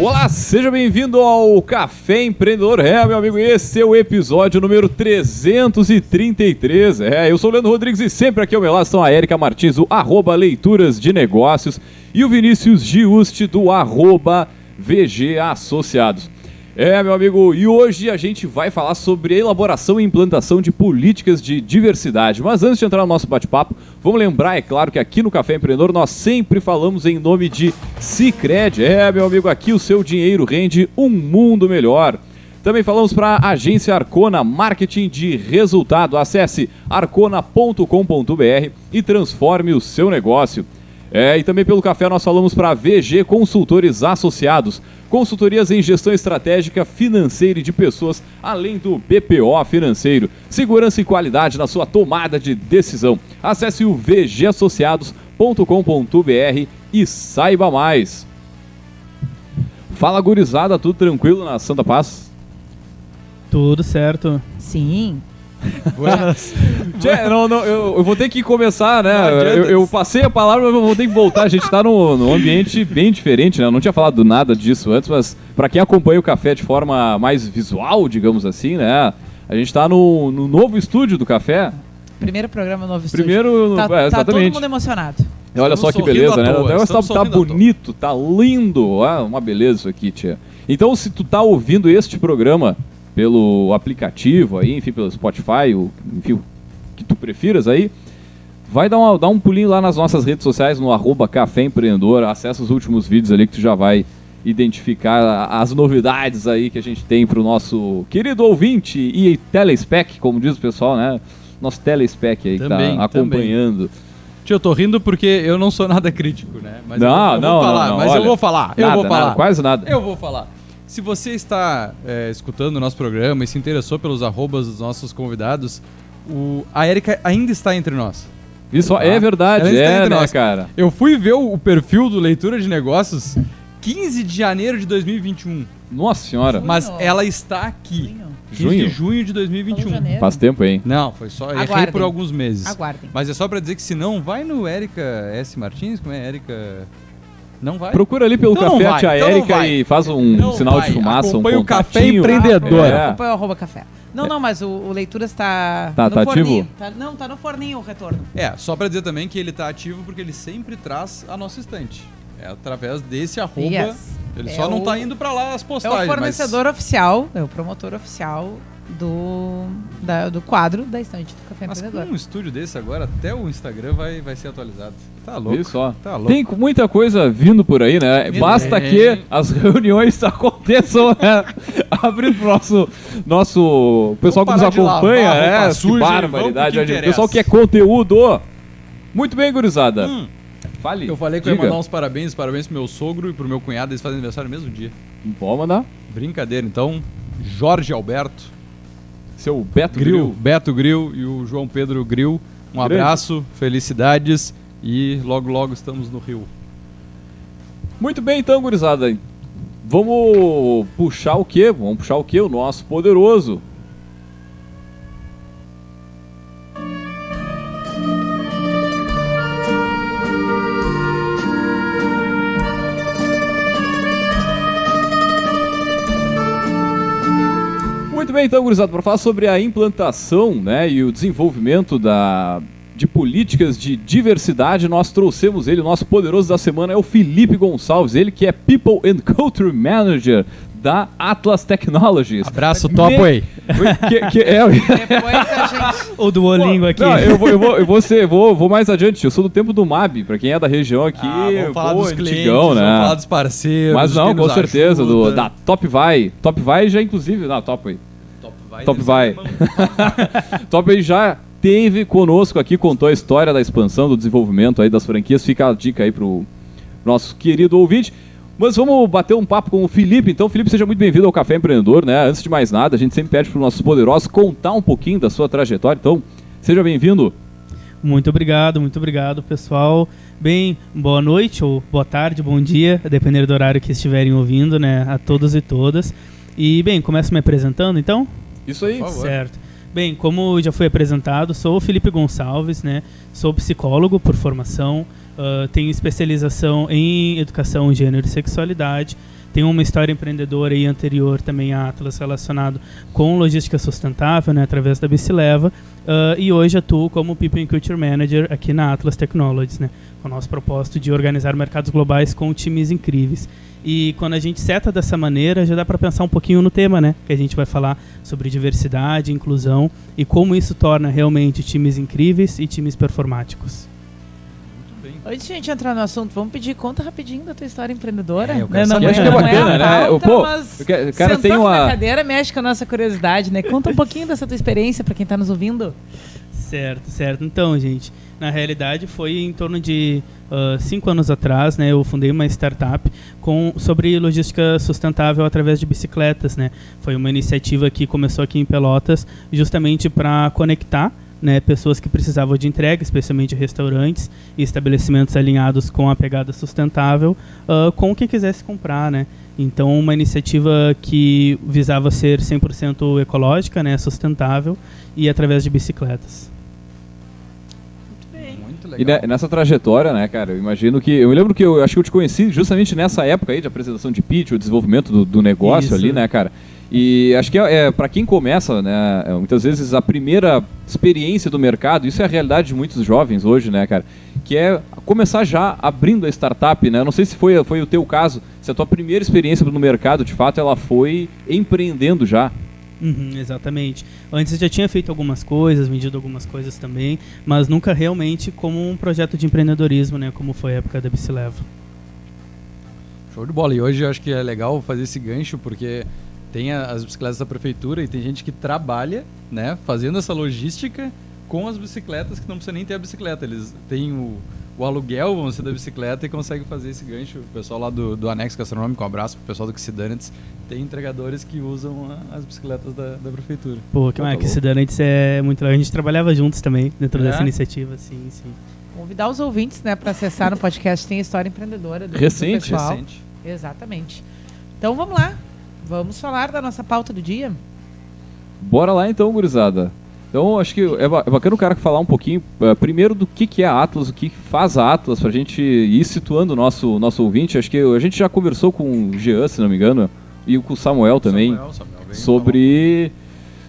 Olá, seja bem-vindo ao Café Empreendedor. É, meu amigo, esse é o episódio número 333. É, eu sou o Leandro Rodrigues e sempre aqui ao meu lado estão a Erika Martins, o arroba Leituras de Negócios, e o Vinícius Giusti, do arroba VG Associados. É, meu amigo, e hoje a gente vai falar sobre elaboração e implantação de políticas de diversidade. Mas antes de entrar no nosso bate-papo, vamos lembrar, é claro, que aqui no Café Empreendedor nós sempre falamos em nome de Cicred. É, meu amigo, aqui o seu dinheiro rende um mundo melhor. Também falamos para a agência Arcona Marketing de Resultado. Acesse arcona.com.br e transforme o seu negócio. É, e também pelo café nós falamos para VG Consultores Associados, consultorias em gestão estratégica financeira e de pessoas, além do BPO financeiro, segurança e qualidade na sua tomada de decisão. Acesse o vgassociados.com.br e saiba mais. Fala gurizada, tudo tranquilo na Santa Paz? Tudo certo. Sim. Tchê, não, não, eu, eu vou ter que começar, né? Eu, eu passei a palavra, mas eu vou ter que voltar. A gente tá num, num ambiente bem diferente, né? Eu não tinha falado nada disso antes, mas para quem acompanha o café de forma mais visual, digamos assim, né? A gente tá no, no novo estúdio do café. Primeiro programa novo estúdio. Primeiro, Tá, é, tá todo mundo emocionado. Olha só que beleza, né? O negócio tá, tá bonito, tá lindo. Ah, uma beleza isso aqui, tia. Então, se tu tá ouvindo este programa pelo aplicativo aí, enfim, pelo Spotify, o, enfim, o que tu prefiras aí, vai dar, uma, dar um pulinho lá nas nossas redes sociais, no arroba Café Empreendedor, acessa os últimos vídeos ali que tu já vai identificar as novidades aí que a gente tem pro nosso querido ouvinte e telespec, como diz o pessoal, né? Nosso telespec aí Também, que tá acompanhando. Tio, eu tô rindo porque eu não sou nada crítico, né? Mas Não, eu, vou- eu não, vou falar, não, não, mas olha, eu vou falar, eu Nada, vou falar. nada, quase nada. Eu vou falar. Se você está é, escutando o nosso programa e se interessou pelos arrobas dos nossos convidados, o, a Erika ainda está entre nós. Isso Tá? é verdade, Ela está é, entre né, nós. cara? Eu fui ver o, o perfil do Leitura de Negócios 15 de janeiro de 2021, Nossa senhora, mas Junho. ela está aqui. Junho. 15 Junho? de junho de Falou 2021. janeiro. faz tempo, hein? Não, foi só. Errei Aguardem. por alguns meses. Aguardem. Mas é só pra dizer que se não, vai no Erika S. Martins, como é Erika. Não vai? Procura ali pelo Então não café a vai, tia então não Érica e faz um Não sinal vai. de fumaça, um Acompanha o Café contatinho. Empreendedor. É. Acompanha o arroba café. Não, não, mas o, o Leituras tá, Tá- no tá forninho. ativo? Tá- não, tá no forninho o retorno. É, só pra dizer também que ele tá ativo porque ele sempre traz a nossa estante. É através desse arroba. Yes. Ele É só não o- tá indo pra lá as É postagens. o fornecedor oficial, é o promotor oficial do, da- do quadro da estante do Café Mas, mas Empreendedor. com um estúdio desse agora, até o Instagram vai, vai ser atualizado. Tá louco. Isso, ó. Tá louco. Tem muita coisa vindo por aí, né? Vindo. Basta Tem. que as reuniões aconteçam, né? Abrindo pro nosso, nosso pessoal que nos acompanha, lavar né? Que suja e pro barbaridade, que né, gente? pessoal que é conteúdo. Muito bem, gurizada. Hum, Fale. eu falei que eu ia diga. mandar uns parabéns, parabéns pro meu sogro e pro meu cunhado, eles fazem aniversário no mesmo dia. Pode mandar. Brincadeira, então. Jorge Alberto, Seu Beto Gril, Gril. Beto Gril e o João Pedro Gril. Um Grande. abraço, felicidades e logo logo estamos no Rio. Muito bem, então, gurizada. Vamos puxar o quê? Vamos puxar o quê? O nosso poderoso. Bem, então, gurizada, para falar sobre a implantação né, e o desenvolvimento da, de políticas de diversidade, nós trouxemos ele, o nosso poderoso da semana é o Felipe Gonçalves, ele que é People and Culture Manager da Atlas Technologies. Abraço, Me- Topway. Que, que é, Depois a gente. O Duolingo aqui. Não, eu, vou, eu, vou, eu vou, ser, vou, vou mais adiante, eu sou do tempo do MAB, pra quem é da região aqui, Ah, vamos falar pô, dos clientes, antigão, né? vamos falar dos parceiros. Mas não, com certeza, do, da Top Vai. Top Vai já, inclusive, não, Top Way. Top vai. Top vai. alemão. Top aí já teve conosco aqui, contou a história da expansão, do desenvolvimento aí das franquias. Fica a dica aí pro nosso querido ouvinte. Mas vamos bater um papo com o Felipe. Então, Felipe, seja muito bem-vindo ao Café Empreendedor, né? Antes de mais nada, a gente sempre pede para os nossos poderosos contar um pouquinho da sua trajetória. Então, seja bem-vindo. Muito obrigado, muito obrigado, pessoal. Bem, boa noite ou boa tarde, bom dia, a depender do horário que estiverem ouvindo, né? A todos e todas. E, bem, começo me apresentando, então? Isso aí. Por favor. Certo. Bem, como já foi apresentado, sou o Felipe Gonçalves, né? Sou psicólogo por formação, uh, tenho especialização em educação, gênero e sexualidade. Tenho uma história empreendedora e anterior também à Atlas relacionado com logística sustentável, né, através da Bicileva. Uh, e hoje atuo como People and Culture Manager aqui na Atlas Technologies, né, com o nosso propósito de organizar mercados globais com times incríveis. E quando a gente seta dessa maneira, já dá para pensar um pouquinho no tema, né? Que a gente vai falar sobre diversidade, inclusão e como isso torna realmente times incríveis e times performáticos. Antes de a gente entrar no assunto, vamos pedir conta rapidinho da tua história empreendedora. É, eu quero Não, saber. não, Acho que é não bacana, a né? pauta, Pô, mas o ca- o cara tem uma- na cadeira, mexe com a nossa curiosidade, né? Conta um pouquinho dessa tua experiência para quem tá nos ouvindo. Certo, certo. Então, gente, na realidade foi em torno de ah, cinco anos atrás, né? Eu fundei uma startup com, sobre logística sustentável através de bicicletas, né? Foi uma iniciativa que começou aqui em Pelotas justamente para conectar né, pessoas que precisavam de entrega, especialmente restaurantes e estabelecimentos alinhados com a pegada sustentável, ah, com quem quisesse comprar, né? Então, uma iniciativa que visava ser 100% ecológica, né, sustentável e através de bicicletas. E ne- nessa trajetória, né, cara, eu imagino que. Eu me lembro que eu acho que eu te conheci justamente nessa época aí de apresentação de pitch, o desenvolvimento do, do negócio Isso. ali, né, cara? E acho que é, é para quem começa, né, é, muitas vezes a primeira experiência do mercado, isso é a realidade de muitos jovens hoje, né, cara? Que é começar já abrindo a startup, né? Eu não sei se foi, foi o teu caso, se a tua primeira experiência no mercado, de fato, ela foi empreendendo já. Uhum, exatamente. Antes eu já tinha feito algumas coisas, vendido algumas coisas também, mas nunca realmente como um projeto de empreendedorismo, né, como foi a época da Bicileva. Show de bola. E hoje eu acho que é legal fazer esse gancho porque tem as bicicletas da prefeitura e tem gente que trabalha, né, fazendo essa logística com as bicicletas que não precisa nem ter a bicicleta. Eles têm o, o aluguel, vamos dizer, da bicicleta e conseguem fazer esse gancho. O pessoal lá do, do Anexo Gastronômico, um abraço pro pessoal do Xidantes, tem entregadores que usam a- as bicicletas da, da prefeitura. Pô, que, Pô, tá ah, que louco. Danantes é muito legal. A gente trabalhava juntos também dentro É? dessa iniciativa, sim, sim. Convidar os ouvintes, né, para acessar no podcast tem a história empreendedora do, do Recente, pessoal. Recente. Exatamente. Então vamos lá. Vamos falar da nossa pauta do dia. Bora lá então, gurizada. Então, acho que é é bacana o cara falar um pouquinho, eh, primeiro, do que, que é a Atlas, o que que faz a Atlas, pra gente ir situando o nosso, nosso ouvinte. Acho que a gente já conversou com o Jean, se não me engano, e com o Samuel também, Samuel, Samuel, vem sobre...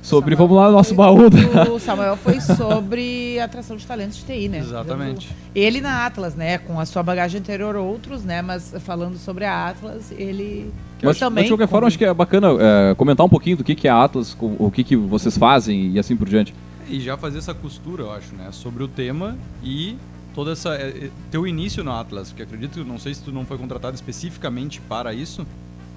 Sobre, Samuel vamos lá, nosso baú. da- O Samuel foi sobre atração de talentos de TI, né? Exatamente. Ele na Atlas, né? Com a sua bagagem anterior, outros, né? Mas falando sobre a Atlas, ele Mas, também. mas, de qualquer forma, acho que é bacana eh, comentar um pouquinho do que, que é a Atlas, o que, que vocês fazem e assim por diante. E já fazer essa costura, eu acho, né? Sobre o tema e toda essa. é, é, teu início no Atlas, porque acredito, não sei se tu não foi contratado especificamente para isso.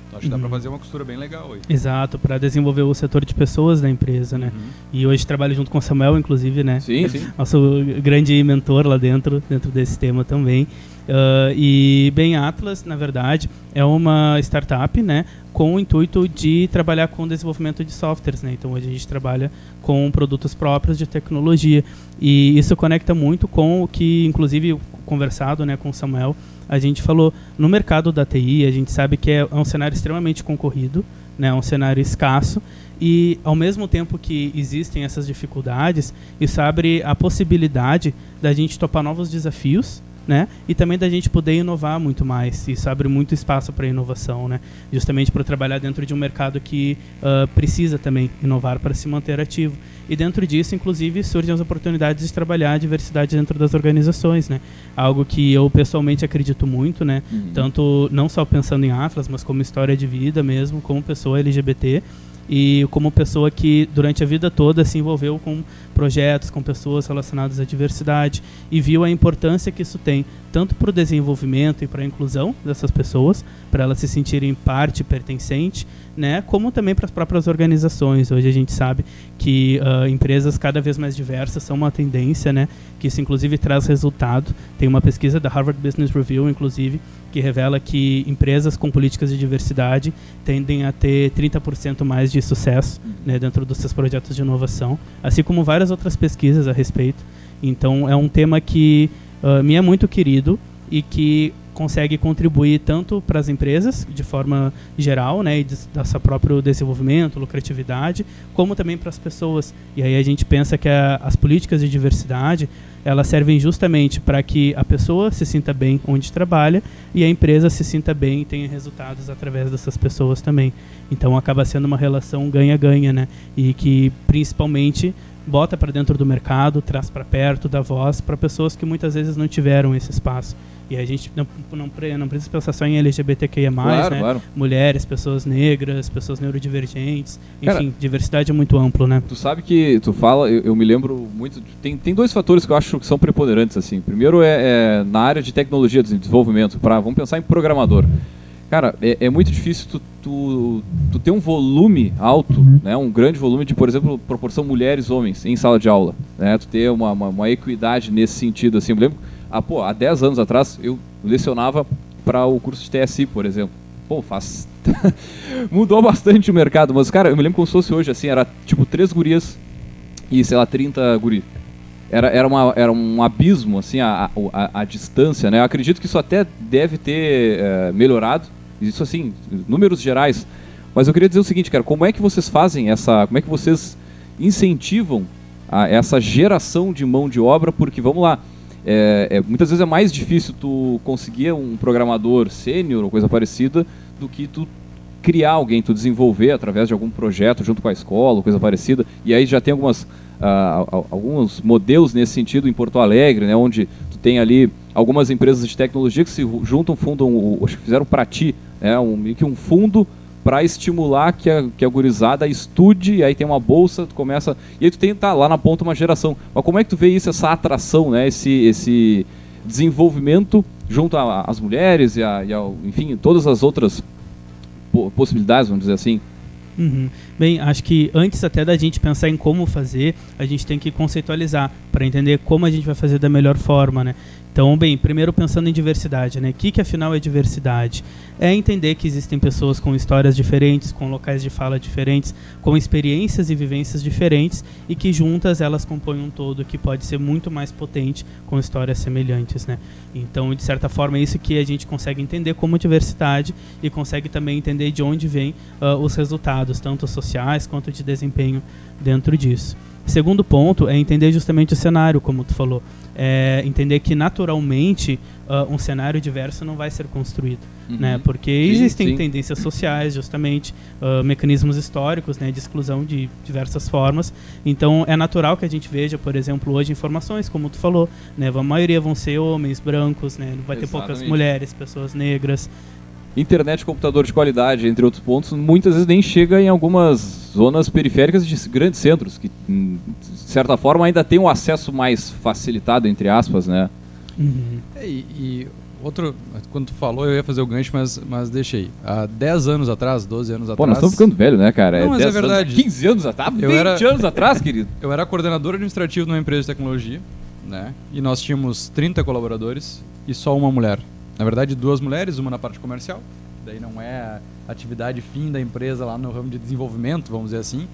Então acho que dá Uhum. fazer uma costura bem legal aí. Exato, para desenvolver o setor de pessoas da empresa, né? Uhum. E hoje trabalho junto com o Samuel, inclusive, né? Sim, sim. nosso grande mentor lá dentro, dentro desse tema também. Ah, e bem, Atlas, na verdade, é uma startup, né, com o intuito de trabalhar com desenvolvimento de softwares, né. Então hoje a gente trabalha com produtos próprios de tecnologia e isso conecta muito com o que, inclusive, conversado, né, com o Samuel, a gente falou no mercado da TI, a gente sabe que é, é um cenário extremamente concorrido, né, um cenário escasso e ao mesmo tempo que existem essas dificuldades, isso abre a possibilidade da gente topar novos desafios, né? E também da gente poder inovar muito mais. Isso abre muito espaço para inovação, né? Justamente para trabalhar dentro de um mercado que ah, precisa também inovar para se manter ativo. E dentro disso, inclusive, surgem as oportunidades de trabalhar a diversidade dentro das organizações, né? Algo que eu pessoalmente acredito muito, né? Uhum. Tanto não só pensando em Atlas, mas como história de vida mesmo, como pessoa LGBT e como pessoa que durante a vida toda se envolveu com projetos, com pessoas relacionadas à diversidade e viu a importância que isso tem tanto para o desenvolvimento e para a inclusão dessas pessoas, para elas se sentirem parte pertencente, né, como também para as próprias organizações. Hoje a gente sabe que ah, empresas cada vez mais diversas são uma tendência, né, que isso inclusive traz resultado. Tem uma pesquisa da Harvard Business Review, inclusive, que revela que empresas com políticas de diversidade tendem a ter 30% mais de sucesso né, dentro dos seus projetos de inovação, assim como várias outras pesquisas a respeito. Então, é um tema que ah, me é muito querido e que consegue contribuir tanto para as empresas, de forma geral, né, e dessa próprio desenvolvimento, lucratividade, como também para as pessoas. E aí a gente pensa que a, as políticas de diversidade elas servem justamente para que a pessoa se sinta bem onde trabalha e a empresa se sinta bem e tenha resultados através dessas pessoas também. Então acaba sendo uma relação ganha-ganha, né? E que principalmente bota para dentro do mercado, traz para perto da voz para pessoas que muitas vezes não tiveram esse espaço. E a gente não, não, não precisa pensar só em LGBTQIA+, claro, né? Claro. Mulheres, pessoas negras, pessoas neurodivergentes. Enfim, Cara, diversidade é muito amplo, né? Tu sabe que tu fala, eu, eu me lembro muito... Tem, tem dois fatores que eu acho que são preponderantes, assim. Primeiro é, é na área de tecnologia, de desenvolvimento. Pra, vamos pensar em programador. Cara, é, é muito difícil tu, tu, tu, ter um volume alto, uhum. né, um grande volume de, por exemplo, proporção mulheres-homens em sala de aula. Né, tu ter uma, uma, uma equidade nesse sentido. Assim, eu me lembro ah, pô, há 10 anos atrás eu lecionava para o curso de TSI, por exemplo. Pô, faz. Mudou bastante o mercado, mas, cara, eu me lembro como se fosse hoje, assim, era tipo três gurias e, sei lá, 30 guri. Era, era, uma, era um abismo, assim, a, a, a distância, né? Eu acredito que isso até deve ter é, melhorado, isso assim, números gerais. Mas eu queria dizer o seguinte, cara, como é que vocês fazem essa. Como é que vocês incentivam a, essa geração de mão de obra? Porque, vamos lá, é, é, muitas vezes é mais difícil tu conseguir um programador sênior ou coisa parecida do que tu criar alguém, tu desenvolver através de algum projeto junto com a escola, coisa parecida. E aí já tem algumas, uh, alguns modelos nesse sentido em Porto Alegre, né, onde tem ali algumas empresas de tecnologia que se juntam, fundam, acho que fizeram para ti, né, um, meio que um fundo para estimular que a, que a gurizada estude, e aí tem uma bolsa, tu começa. E aí tu tem tá, lá na ponta uma geração. Mas como é que tu vê isso, essa atração, né? Esse, esse desenvolvimento junto às mulheres e, a, e ao, enfim, todas as outras possibilidades, vamos dizer assim? Uhum. Bem, acho que antes até da gente pensar em como fazer, a gente tem que conceitualizar para entender como a gente vai fazer da melhor forma, né? Então, bem, primeiro pensando em diversidade, né? O que, que afinal é diversidade? É entender que existem pessoas com histórias diferentes, com locais de fala diferentes, com experiências e vivências diferentes e que juntas elas compõem um todo que pode ser muito mais potente com histórias semelhantes, né? Então, de certa forma, é isso que a gente consegue entender como diversidade e consegue também entender de onde vêm uh, os resultados, tanto sociais quanto de desempenho dentro disso. Segundo ponto é entender justamente o cenário, como tu falou. É entender que naturalmente uh, um cenário diverso não vai ser construído. Uhum. Né? Porque sim, existem sim. tendências sociais, justamente, uh, mecanismos históricos né, de exclusão de diversas formas. Então é natural que a gente veja, por exemplo, hoje informações, como tu falou, né? a maioria vão ser homens brancos, né? vai ter poucas mulheres, pessoas negras internet computador de qualidade, entre outros pontos, muitas vezes nem chega em algumas zonas periféricas de grandes centros, que hum, de certa forma ainda tem um acesso mais facilitado, entre aspas, né? Uhum. É, e, e, outro, quando tu falou, eu ia fazer o gancho, mas, mas deixei. Há 10 anos atrás, 12 anos atrás. Pô, nós estamos ficando velho, né, cara? Não, é mas é verdade. Anos, 15 anos atrás? 20 era, anos atrás, querido. Eu era coordenador administrativo numa empresa de tecnologia, né? E nós tínhamos 30 colaboradores e só uma mulher. Na verdade, duas mulheres, uma na parte comercial, daí não é atividade fim da empresa lá no ramo de desenvolvimento, vamos dizer assim.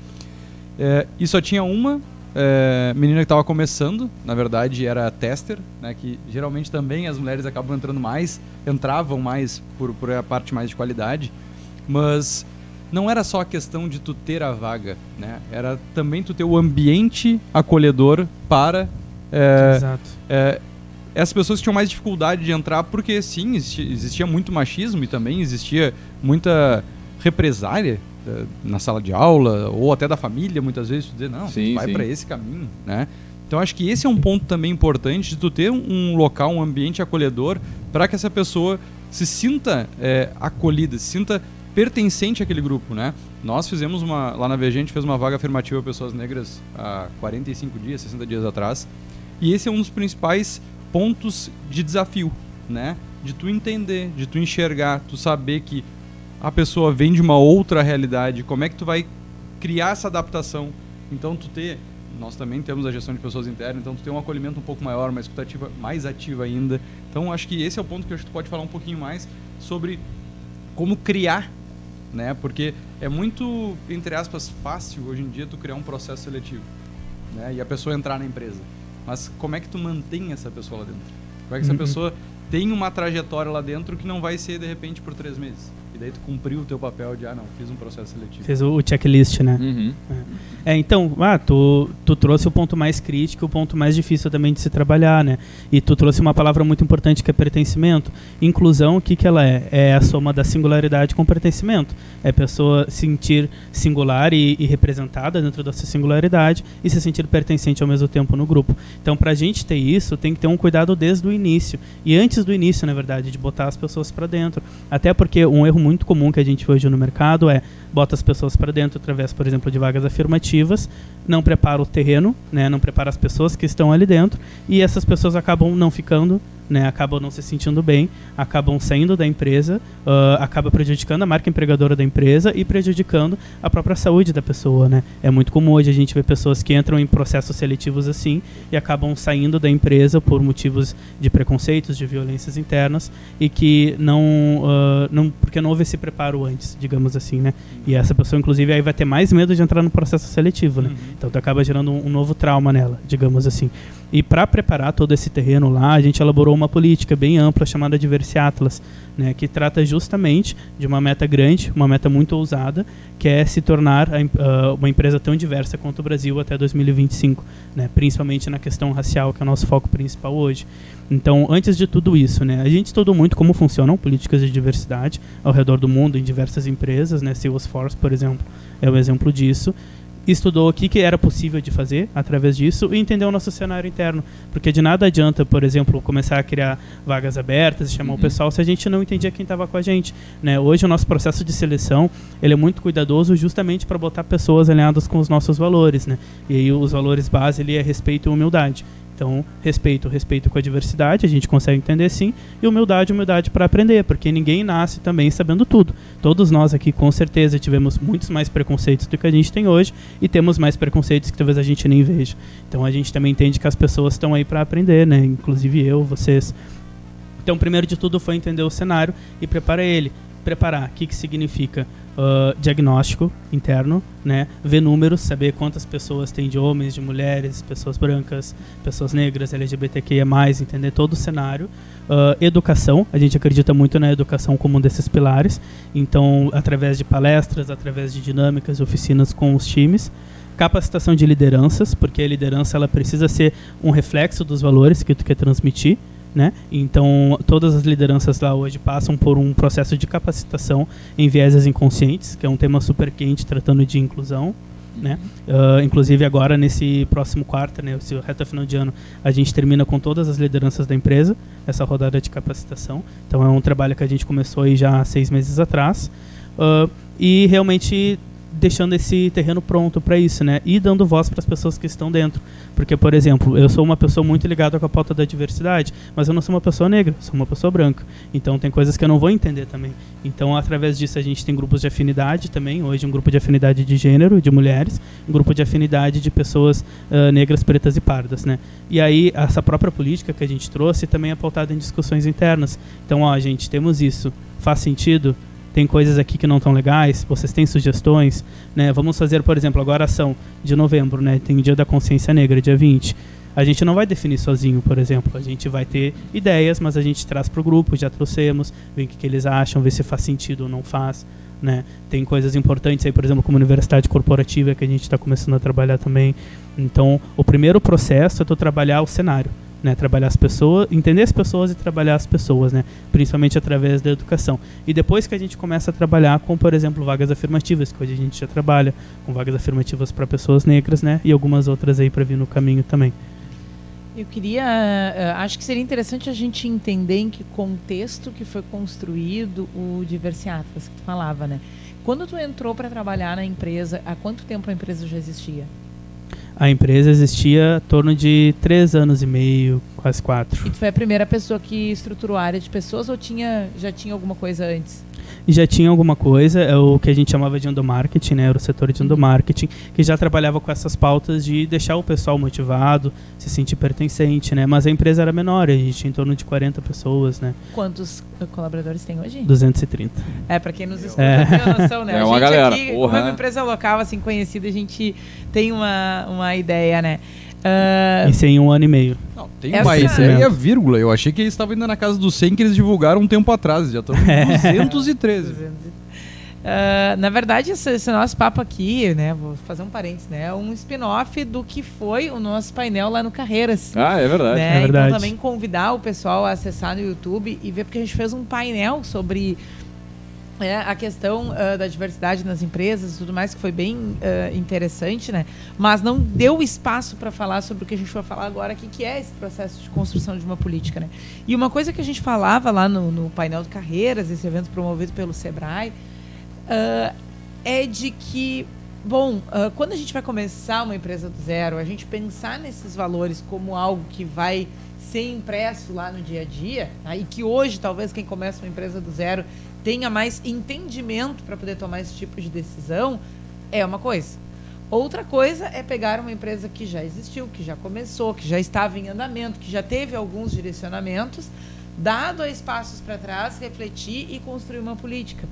É, e só tinha uma é, menina que estava começando, na verdade era tester, né, que geralmente também as mulheres acabam entrando mais, entravam mais por, por a parte mais de qualidade, mas não era só a questão de tu ter a vaga, né, era também tu ter o ambiente acolhedor para é, Exato. É, essas pessoas tinham mais dificuldade de entrar, porque sim, existia, muito machismo e também existia muita represália uh, na sala de aula, ou até da família, muitas vezes, dizer, não, sim, vai para esse caminho, né? Então acho que esse é um ponto também importante de tu ter um local, um ambiente acolhedor para que essa pessoa se sinta é, acolhida, se sinta pertencente àquele grupo, né? Nós fizemos uma, lá na VG a gente fez uma vaga afirmativa a pessoas negras há 45 dias, 60 dias atrás, e esse é um dos principais pontos de desafio, né? De tu entender, de tu enxergar, tu saber que a pessoa vem de uma outra realidade, como é que tu vai criar essa adaptação. Então tu ter, nós também temos a gestão de pessoas internas, então tu ter um acolhimento um pouco maior, uma escutativa mais ativa ainda. Então acho que esse é o ponto que acho que tu pode falar um pouquinho mais sobre como criar, né? Porque é muito, entre aspas, fácil hoje em dia tu criar um processo seletivo, né? E a pessoa entrar na empresa. Mas como é que tu mantém essa pessoa lá dentro? Como é que essa uhum. pessoa tem uma trajetória lá dentro que não vai ser de repente por três meses. E daí tu cumpriu o teu papel de, ah, não, fiz um processo seletivo. Fez o, checklist, né? Uhum. É, então, ah, tu, tu trouxe o ponto mais crítico, o ponto mais difícil também de se trabalhar, né? E tu trouxe uma palavra muito importante que é pertencimento. Inclusão, o que, que ela é? É a soma da singularidade com pertencimento. É a pessoa sentir singular e, e representada dentro dessa singularidade e se sentir pertencente ao mesmo tempo no grupo. Então, pra gente ter isso, tem que ter um cuidado desde o início. E antes do início, na verdade, de botar as pessoas para dentro. Até porque um erro muito comum que a gente vê hoje no mercado é bota as pessoas para dentro através, por exemplo, de vagas afirmativas, não prepara o terreno, né, não prepara as pessoas que estão ali dentro e essas pessoas acabam não ficando, né, acabam não se sentindo bem, acabam saindo da empresa, uh, acaba prejudicando a marca empregadora da empresa e prejudicando a própria saúde da pessoa, né. É muito comum hoje a gente ver pessoas que entram em processos seletivos assim e acabam saindo da empresa por motivos de preconceitos, de violências internas e que não, uh, não porque não houve esse preparo antes, digamos assim, né. E essa pessoa, inclusive, aí vai ter mais medo de entrar no processo seletivo, né? Uhum. Então tu acaba gerando um, um novo trauma nela, digamos assim. E para preparar todo esse terreno lá, a gente elaborou uma política bem ampla chamada Diverse Atlas, né, que trata justamente de uma meta grande, uma meta muito ousada, que é se tornar a, ah, uma empresa tão diversa quanto o Brasil até 2025, né, principalmente na questão racial, que é o nosso foco principal hoje. Então, antes de tudo isso, né, a gente estudou muito como funcionam políticas de diversidade ao redor do mundo em diversas empresas, né, Salesforce, por exemplo, é um exemplo disso. Estudou o que, que era possível de fazer através disso e entendeu o nosso cenário interno. Porque de nada adianta, por exemplo, começar a criar vagas abertas e chamar Uhum. o pessoal se a gente não entendia quem estava com a gente. Né? Hoje o nosso processo de seleção ele é muito cuidadoso justamente para botar pessoas alinhadas com os nossos valores. Né? E aí os valores base ele é respeito e humildade. Então, respeito, respeito com a diversidade, a gente consegue entender sim, e humildade, humildade para aprender, porque ninguém nasce também sabendo tudo. Todos nós aqui, com certeza, tivemos muitos mais preconceitos do que a gente tem hoje, e temos mais preconceitos que talvez a gente nem veja. Então, a gente também entende que as pessoas estão aí para aprender, né? Inclusive eu, vocês. Então, primeiro de tudo foi entender o cenário e preparar ele. Preparar, o que, que significa? Ah, diagnóstico interno, né? Ver números, saber quantas pessoas tem de homens, de mulheres, pessoas brancas, pessoas negras, LGBTQIA+, entender todo o cenário. Ah, educação, a gente acredita muito na educação como um desses pilares. Então, através de palestras, através de dinâmicas, oficinas com os times capacitação de lideranças, porque a liderança ela precisa ser um reflexo dos valores que tu quer transmitir, né? Então, todas as lideranças lá hoje passam por um processo de capacitação em vieses inconscientes, que é um tema super quente tratando de inclusão, né? Ah, inclusive agora nesse próximo quarto, né, esse reta final de ano, a gente termina com todas as lideranças da empresa essa rodada de capacitação. Então é um trabalho que a gente começou aí já há seis meses atrás Ah, e realmente deixando esse terreno pronto para isso, né? E dando voz para as pessoas que estão dentro. Porque, por exemplo, eu sou uma pessoa muito ligada com a pauta da diversidade, mas eu não sou uma pessoa negra, sou uma pessoa branca. Então tem coisas que eu não vou entender também. Então, através disso, a gente tem grupos de afinidade também. Hoje, um grupo de afinidade de gênero, de mulheres, um grupo de afinidade de pessoas ah, negras, pretas e pardas, né? E aí, essa própria política que a gente trouxe também é pautada em discussões internas. Então, ó, gente, temos isso. Faz sentido? Tem coisas aqui que não estão legais? Vocês têm sugestões? Né? Vamos fazer, por exemplo, agora ação de novembro, né? Tem o Dia da Consciência Negra, dia 20. A gente não vai definir sozinho, por exemplo. A gente vai ter ideias, mas a gente traz para o grupo, já trouxemos, vê o que, que eles acham, vê se faz sentido ou não faz. Né? Tem coisas importantes aí, por exemplo, como universidade corporativa, que a gente está começando a trabalhar também. Então, o primeiro processo é tu trabalhar o cenário. Né, trabalhar as pessoas, entender as pessoas e trabalhar as pessoas, né, principalmente através da educação. E depois que a gente começa a trabalhar com, por exemplo, vagas afirmativas, que hoje a gente já trabalha com vagas afirmativas para pessoas negras, né, e algumas outras aí para vir no caminho também. Eu queria, eh, acho que seria interessante a gente entender em que contexto que foi construído o Diversiatlas que tu falava, né? Quando tu entrou para trabalhar na empresa, há quanto tempo a empresa já existia? A empresa existia em torno de três anos e meio, quase quatro. E tu foi a primeira pessoa que estruturou a área de pessoas ou tinha, já tinha alguma coisa antes? E já tinha alguma coisa, é o que a gente chamava de endomarketing, né? Era o setor de endomarketing, que já trabalhava com essas pautas de deixar o pessoal motivado, se sentir pertencente, né? Mas a empresa era menor, a gente tinha em torno de 40 pessoas, né? Quantos colaboradores tem hoje? 230. É, pra quem nos escuta É. tem uma noção, né? É a uma gente galera, aqui, porra. como é uma empresa local, assim, conhecida, a gente tem uma, uma ideia, né? Ah, Isso em um ano e meio. Não, tem Essa- uma ideia, vírgula. Eu achei que eles estavam indo na casa dos 100 que eles divulgaram um tempo atrás. Já estão em 213. Ah, na verdade, esse, esse nosso papo aqui, né? Vou fazer um parênteses, né? É um spin-off do que foi o nosso painel lá no Carreiras. Ah, é verdade. né? É verdade. Então também convidar o pessoal a acessar no YouTube e ver porque a gente fez um painel sobre é, a questão ah, da diversidade nas empresas e tudo mais que foi bem ah, interessante, né? Mas não deu espaço para falar sobre o que a gente vai falar agora, que que é esse processo de construção de uma política, né? E uma coisa que a gente falava lá no, no painel de carreiras, esse evento promovido pelo Sebrae, ah, é de que, bom, quando a gente vai começar uma empresa do zero, a gente pensar nesses valores como algo que vai ser impresso lá no dia a dia, tá? e que hoje talvez quem começa uma empresa do zero tenha mais entendimento para poder tomar esse tipo de decisão, é uma coisa. Outra coisa é pegar uma empresa que já existiu, que já começou, que já estava em andamento, que já teve alguns direcionamentos, dar dois passos para trás, refletir e construir uma política.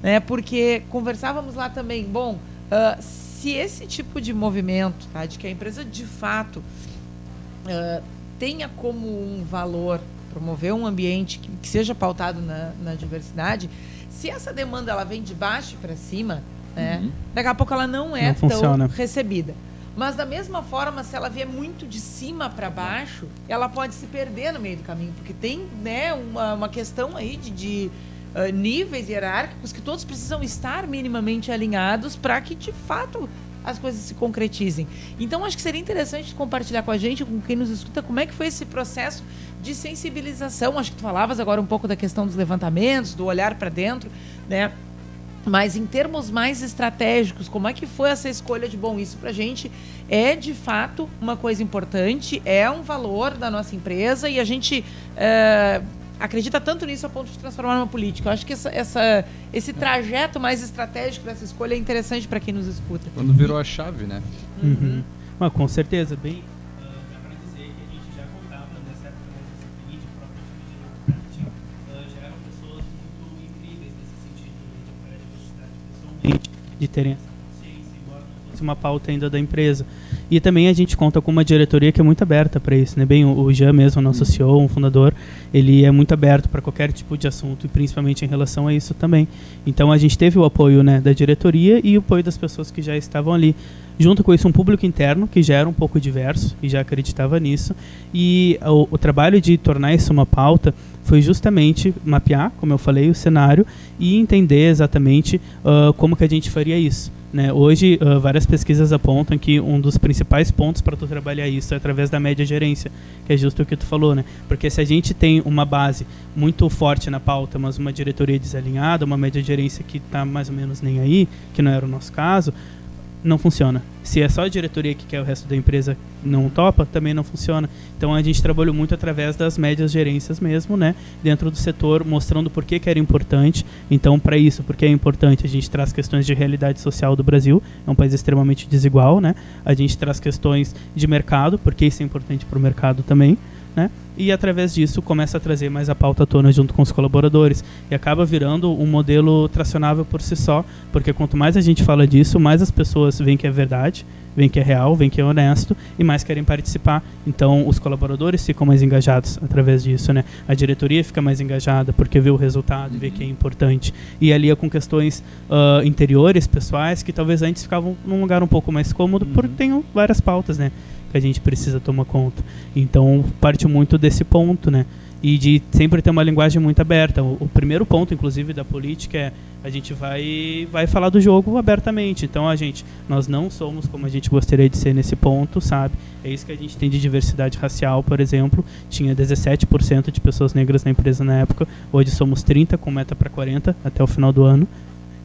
Né? Porque conversávamos lá também, bom, ah, se esse tipo de movimento, tá, de que a empresa de fato ah, tenha como um valor promover um ambiente que, que seja pautado na, na diversidade, se essa demanda ela vem de baixo para cima, né, Uhum. daqui a pouco ela não é Não tão funciona. recebida. Mas da mesma forma, se ela vier muito de cima para baixo, ela pode se perder no meio do caminho, porque tem né, uma, uma questão aí de, de, ah, níveis hierárquicos que todos precisam estar minimamente alinhados para que de fato as coisas se concretizem. Então acho que seria interessante compartilhar com a gente, com quem nos escuta, como é que foi esse processo de sensibilização. Acho que tu falavas agora um pouco da questão dos levantamentos, do olhar para dentro, né? Mas em termos mais estratégicos, como é que foi essa escolha de bom? Isso pra gente é de fato uma coisa importante, é um valor da nossa empresa e a gente é, acredita tanto nisso a ponto de transformar numa política. Eu acho que essa, essa- esse trajeto mais estratégico dessa escolha é interessante para quem nos escuta. Quando virou a chave, né? Uhum. Mas com certeza, bem. ah, dá pra dizer que a gente já contava nessa época de marketing, ah, já eram pessoas muito incríveis nesse sentido de diversidade pessoalmente, de terem essa uma pauta ainda da empresa. E também a gente conta com uma diretoria que é muito aberta para isso, né? Bem, o, o Jean mesmo, nosso CEO, um fundador, ele é muito aberto para qualquer tipo de assunto e principalmente em relação a isso também. Então a gente teve o apoio né, da diretoria e o apoio das pessoas que já estavam ali. Junto com isso, um público interno que já era um pouco diverso e já acreditava nisso. E o, o trabalho de tornar isso uma pauta foi justamente mapear, como eu falei, o cenário e entender exatamente ah, como que a gente faria isso. Né? Hoje, ah, várias pesquisas apontam que um dos principais pontos para tu trabalhar isso é através da média gerência, que é justo o que tu falou, né? Porque se a gente tem uma base muito forte na pauta, mas uma diretoria desalinhada, uma média gerência que está mais ou menos nem aí, que não era o nosso caso, não funciona. Se é só a diretoria que quer o resto da empresa não topa, também não funciona. Então a gente trabalhou muito através das médias gerências mesmo, né? Dentro do setor, mostrando por que, que era importante. Então, para isso, porque é importante, a gente traz questões de realidade social do Brasil. É um país extremamente desigual, né? A gente traz questões de mercado, porque isso é importante para o mercado também. Né? E através disso começa a trazer mais a pauta à tona junto com os colaboradores e acaba virando um modelo tracionável por si só, porque quanto mais a gente fala disso, mais as pessoas veem que é verdade, veem que é real, veem que é honesto e mais querem participar. Então os colaboradores ficam mais engajados através disso, né? A diretoria fica mais engajada porque vê o resultado, vê que é importante e alia com questões ah, interiores, pessoais, que talvez antes ficavam num lugar um pouco mais cômodo, porque tem várias pautas, né? Que a gente precisa tomar conta. Então, parte muito desse ponto, né? E de sempre ter uma linguagem muito aberta. O, o primeiro ponto, inclusive, da política é a gente vai, vai falar do jogo abertamente. Então, a gente, nós não somos como a gente gostaria de ser nesse ponto, sabe? É isso que a gente tem de diversidade racial, por exemplo. Tinha 17% de pessoas negras na empresa na época. Hoje somos 30, com meta para 40 até o final do ano.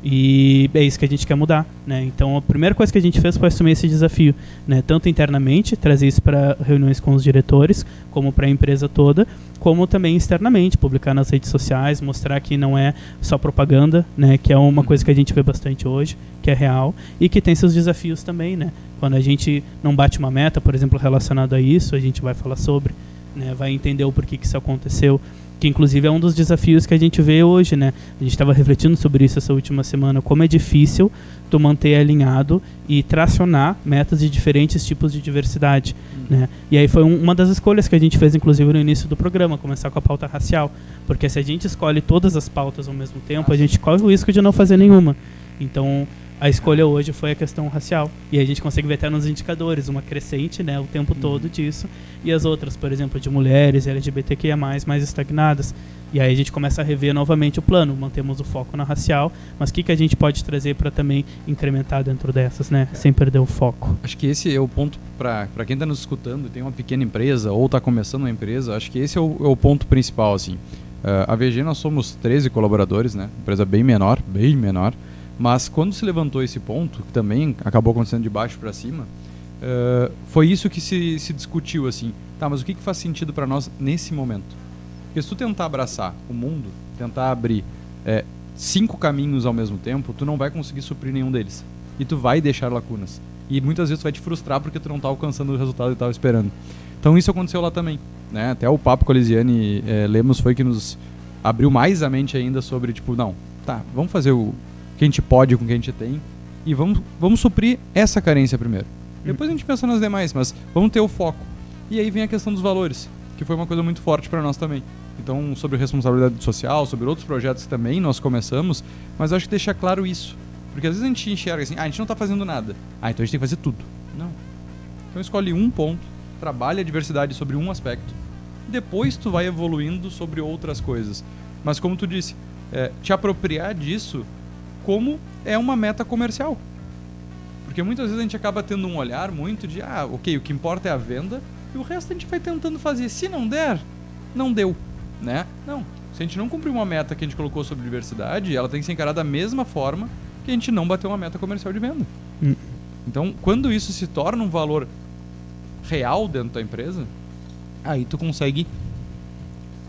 E é isso que a gente quer mudar, né? Então a primeira coisa que a gente fez foi assumir esse desafio, né? Tanto internamente, trazer isso para reuniões com os diretores, como para a empresa toda, como também externamente, publicar nas redes sociais, mostrar que não é só propaganda, né? Que é uma coisa que a gente vê bastante hoje, que é real e que tem seus desafios também, né? Quando a gente não bate uma meta, por exemplo, relacionado a isso, a gente vai falar sobre, né? Vai entender o porquê que isso aconteceu, que inclusive é um dos desafios que a gente vê hoje, né? A gente estava refletindo sobre isso essa última semana, como é difícil tu manter alinhado e tracionar metas de diferentes tipos de diversidade, né? E aí foi um, uma das escolhas que a gente fez inclusive no início do programa, começar com a pauta racial, porque se a gente escolhe todas as pautas ao mesmo tempo, a gente corre o risco de não fazer nenhuma. Então, a escolha hoje foi a questão racial. E a gente consegue ver até nos indicadores, uma crescente né, o tempo Uhum. todo disso, e as outras, por exemplo, de mulheres, LGBTQIA, mais estagnadas. E aí a gente começa a rever novamente o plano, mantemos o foco na racial, mas o que, que a gente pode trazer para também incrementar dentro dessas, né? Sem perder o foco. Acho que esse é o ponto para quem está nos escutando tem uma pequena empresa ou está começando uma empresa, acho que esse é o, é o ponto principal, assim. Ah, a VG nós somos 13 colaboradores, né? Empresa bem menor, bem menor. Mas quando se levantou esse ponto, que também acabou acontecendo de baixo para cima, ah, foi isso que se, se discutiu, assim. Tá, mas o que, que faz sentido para nós nesse momento? Porque se tu tentar abraçar o mundo, tentar abrir é, cinco caminhos ao mesmo tempo, tu não vai conseguir suprir nenhum deles. E tu vai deixar lacunas. E muitas vezes tu vai te frustrar porque tu não tá alcançando o resultado que tava esperando. Então isso aconteceu lá também. Né? Até o papo com a Lisiane eh, Lemos foi que nos abriu mais a mente ainda sobre, tipo, não, tá, vamos fazer o que a gente pode com o que a gente tem e vamos, vamos suprir essa carência primeiro. Depois a gente pensa nas demais, mas vamos ter o foco. E aí vem a questão dos valores, que foi uma coisa muito forte para nós também. Então, sobre responsabilidade social, sobre outros projetos também nós começamos, mas acho que deixa claro isso. Porque às vezes a gente enxerga assim, ah, a gente não tá fazendo nada. Ah, então a gente tem que fazer tudo. Não. Então escolhe um ponto, trabalha a diversidade sobre um aspecto, depois tu vai evoluindo sobre outras coisas. Mas como tu disse, é, te apropriar disso como é uma meta comercial. Porque muitas vezes a gente acaba tendo um olhar muito de, ah, ok, o que importa é a venda, e o resto a gente vai tentando fazer. Se não der, não deu, né? Não. Se a gente não cumprir uma meta que a gente colocou sobre diversidade, ela tem que ser encarada da mesma forma que a gente não bateu uma meta comercial de venda. Hum. Então, quando isso se torna um valor real dentro da empresa, aí tu consegue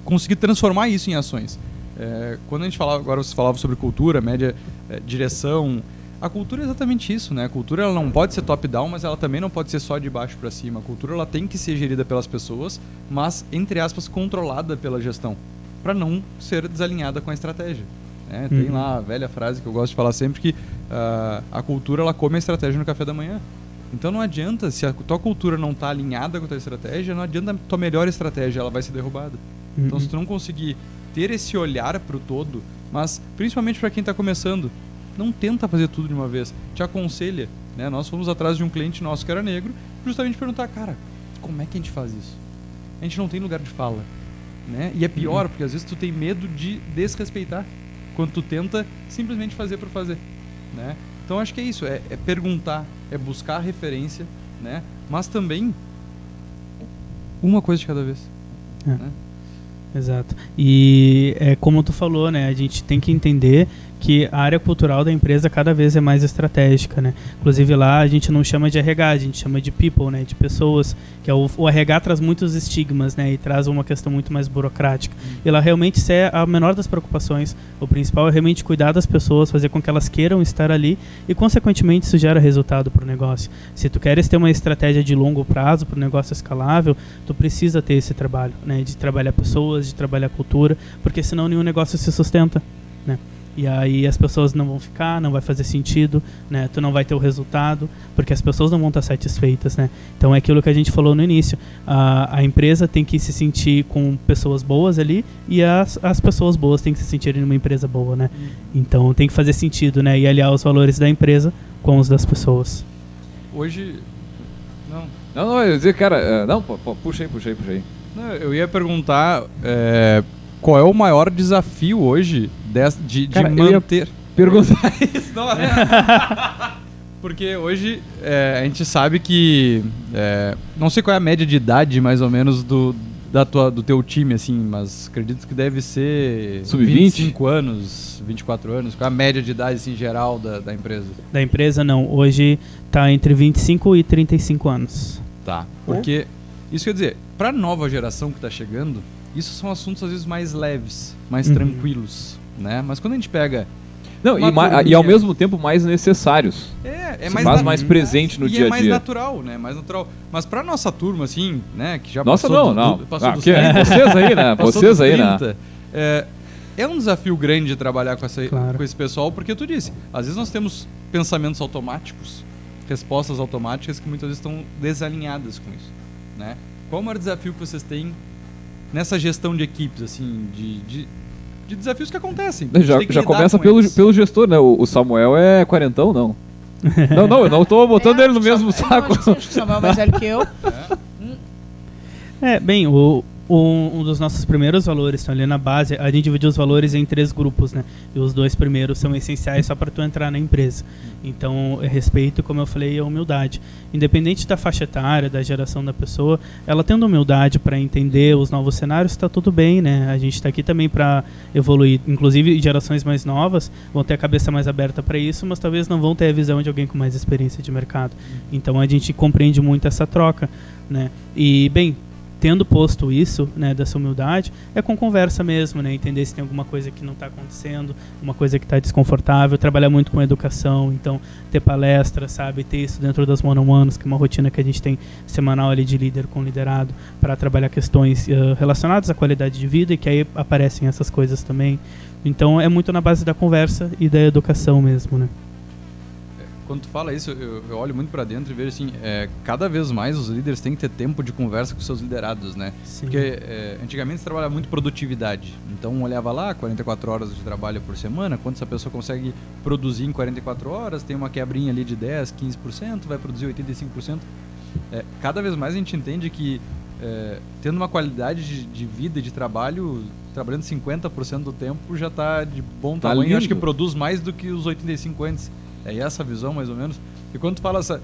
conseguir transformar isso em ações. É, quando a gente falava, agora você falava sobre cultura, média, é, direção, a cultura é exatamente isso, né? A cultura ela não pode ser top-down, mas ela também não pode ser só de baixo para cima. A cultura ela tem que ser gerida pelas pessoas, mas entre aspas controlada pela gestão, para não ser desalinhada com a estratégia. né? Tem Uhum. lá a velha frase que eu gosto de falar sempre que ah, a cultura ela come a estratégia no café da manhã. Então não adianta, se a tua cultura não está alinhada com a tua estratégia, não adianta a tua melhor estratégia, ela vai ser derrubada. Então Uhum. se tu não conseguir ter esse olhar para o todo, mas principalmente para quem está começando, não tenta fazer tudo de uma vez. Te aconselha, né? Nós fomos atrás de um cliente nosso que era negro, justamente perguntar, cara, como é que a gente faz isso? A gente não tem lugar de fala, né? E é pior, porque às vezes tu tem medo de desrespeitar quando tu tenta simplesmente fazer por fazer, né? Então acho que é isso, é, é perguntar, é buscar referência, né? Mas também uma coisa de cada vez. É. né? Exato. E é como tu falou, né? A gente tem que entender que a área cultural da empresa cada vez é mais estratégica, né? Inclusive lá a gente não chama de RH, a gente chama de people, né? De pessoas, que é o, o RH traz muitos estigmas, né? E traz uma questão muito mais burocrática. E lá realmente isso é a menor das preocupações. O principal é realmente cuidar das pessoas, fazer com que elas queiram estar ali e consequentemente isso gera resultado para o negócio. Se tu queres ter uma estratégia de longo prazo para o negócio escalável, tu precisa ter esse trabalho, né? De trabalhar pessoas, de trabalhar cultura, porque senão nenhum negócio se sustenta, né? E aí as pessoas não vão ficar, não vai fazer sentido, né? Tu não vai ter o resultado, porque as pessoas não vão estar satisfeitas, né? Então é aquilo que a gente falou no início. A, a empresa tem que se sentir com pessoas boas ali e as, as pessoas boas têm que se sentirem numa empresa boa, né? Então tem que fazer sentido, né? E aliar os valores da empresa com os das pessoas. Hoje não, Não, não, eu ia dizer, cara, é, não, puxa aí, puxa aí, puxa aí. Eu ia perguntar é, qual é o maior desafio hoje de, de Cara, eu ia- manter. Perguntar Isso não é. Porque hoje é, a gente sabe que. é, não sei qual é a média de idade, mais ou menos, do, da tua, do teu time, assim, mas acredito que deve ser. Sub-20? 25 anos, 24 anos. Qual é a média de idade, assim, geral da, da empresa? Da empresa não, hoje tá entre 25 e 35 anos. Tá. Porque, isso quer dizer, pra nova geração que tá chegando, isso são assuntos às vezes mais leves, mais Uhum. tranquilos, né? Mas quando a gente pega. Não, e, ma- e ao mesmo tempo mais necessários. É, é mais faz mais presente no e dia é a mais dia. natural, né? Mais natural. Mas pra nossa turma, assim, né? Que já Nossa, passou não, do- não. do- passou Ah, dos que é 30, vocês aí, né? Vocês aí, né? 30, É, é um desafio grande trabalhar com, essa, Claro. com esse pessoal, porque tu disse, às vezes nós temos pensamentos automáticos, respostas automáticas que muitas vezes estão desalinhadas com isso, né? Qual o maior desafio que vocês têm nessa gestão de equipes, assim, de, de, de desafios que acontecem? Já, que já começa com pelo, eles. pelo gestor, né? O, o Samuel é quarentão, não. não, não, eu não tô botando É, ele no mesmo Sam- saco. Não, acho que sim, acho que o Samuel é mais velho que eu. É, bem, o, o- um dos nossos primeiros valores estão ali na base. A gente divide os valores em três grupos, né? E os dois primeiros são essenciais só para tu entrar na empresa. Então, é respeito, como eu falei, a humildade. Independente da faixa etária, da geração da pessoa, ela tendo humildade para entender os novos cenários, está tudo bem, né? A gente está aqui também para evoluir. Inclusive, gerações mais novas vão ter a cabeça mais aberta para isso, mas talvez não vão ter a visão de alguém com mais experiência de mercado. Então, a gente compreende muito essa troca, né? E, bem, tendo posto isso, né, dessa humildade, é com conversa mesmo, né, entender se tem alguma coisa que não está acontecendo, uma coisa que está desconfortável, trabalhar muito com educação, então ter palestra, sabe, ter isso dentro das one-on-ones, que é uma rotina que a gente tem semanal ali de líder com liderado, para trabalhar questões eh, relacionadas à qualidade de vida e que aí aparecem essas coisas também. Então é muito na base da conversa e da educação mesmo, né. Quando tu fala isso, eu, eu olho muito pra dentro e vejo assim, é, cada vez mais os líderes têm que ter tempo de conversa com seus liderados, né? Sim. Porque é, antigamente se trabalhava muito produtividade. Então olhava lá, 44 horas de trabalho por semana, quanto essa pessoa consegue produzir em 44 horas, tem uma quebrinha ali de 10, 15%, vai produzir 85%. É, cada vez mais a gente entende que é, tendo uma qualidade de, de vida e de trabalho, trabalhando 50% do tempo já está de bom Tá tamanho. Eu acho que lindo. produz mais do que os 85 antes. É essa a visão, mais ou menos. E quando tu fala essa.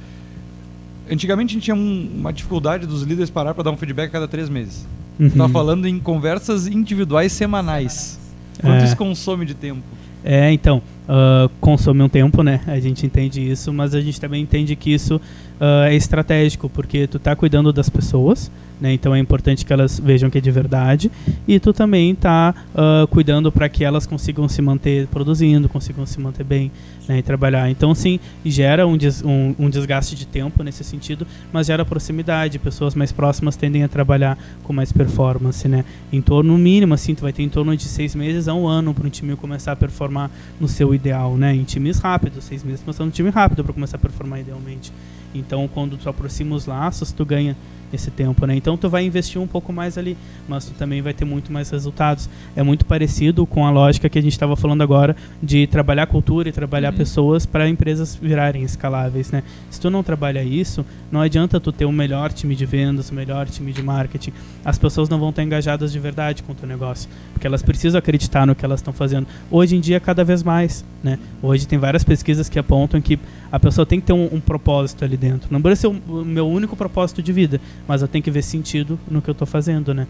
Antigamente a gente tinha um- uma dificuldade dos líderes parar para dar um feedback a cada três meses. Uhum. Tu tá falando em conversas individuais semanais. Quanto É. isso consome de tempo? É, então, ah, consome um tempo, né? A gente entende isso, mas a gente também entende que isso ah, é estratégico, porque tu tá cuidando das pessoas, né? Então é importante que elas vejam que é de verdade, e tu também tá ah, cuidando para que elas consigam se manter produzindo, consigam se manter bem, né? E trabalhar. Então, sim, gera um, des- um- um desgaste de tempo nesse sentido, mas gera proximidade. Pessoas mais próximas tendem a trabalhar com mais performance, né? Em torno, no mínimo, assim, tu vai ter em torno de seis meses a um ano para um time começar a performar no seu ideal, né? Em times rápidos, seis meses começando um time rápido para começar a performar idealmente. Então, quando tu aproxima os laços, tu ganha esse tempo, né? Então tu vai investir um pouco mais ali, mas tu também vai ter muito mais resultados. É muito parecido com a lógica que a gente estava falando agora de trabalhar cultura e trabalhar Uhum. pessoas para empresas virarem escaláveis, né? Se tu não trabalha isso, não adianta tu ter o melhor time de vendas, o melhor time de marketing. As pessoas não vão estar engajadas de verdade com o teu negócio, porque elas precisam acreditar no que elas estão fazendo. Hoje em dia, cada vez mais, né? Hoje tem várias pesquisas que apontam que a pessoa tem que ter um, um propósito ali dentro. Não precisa ser o meu único propósito de vida, mas eu tenho que ver sentido no que eu estou fazendo, né?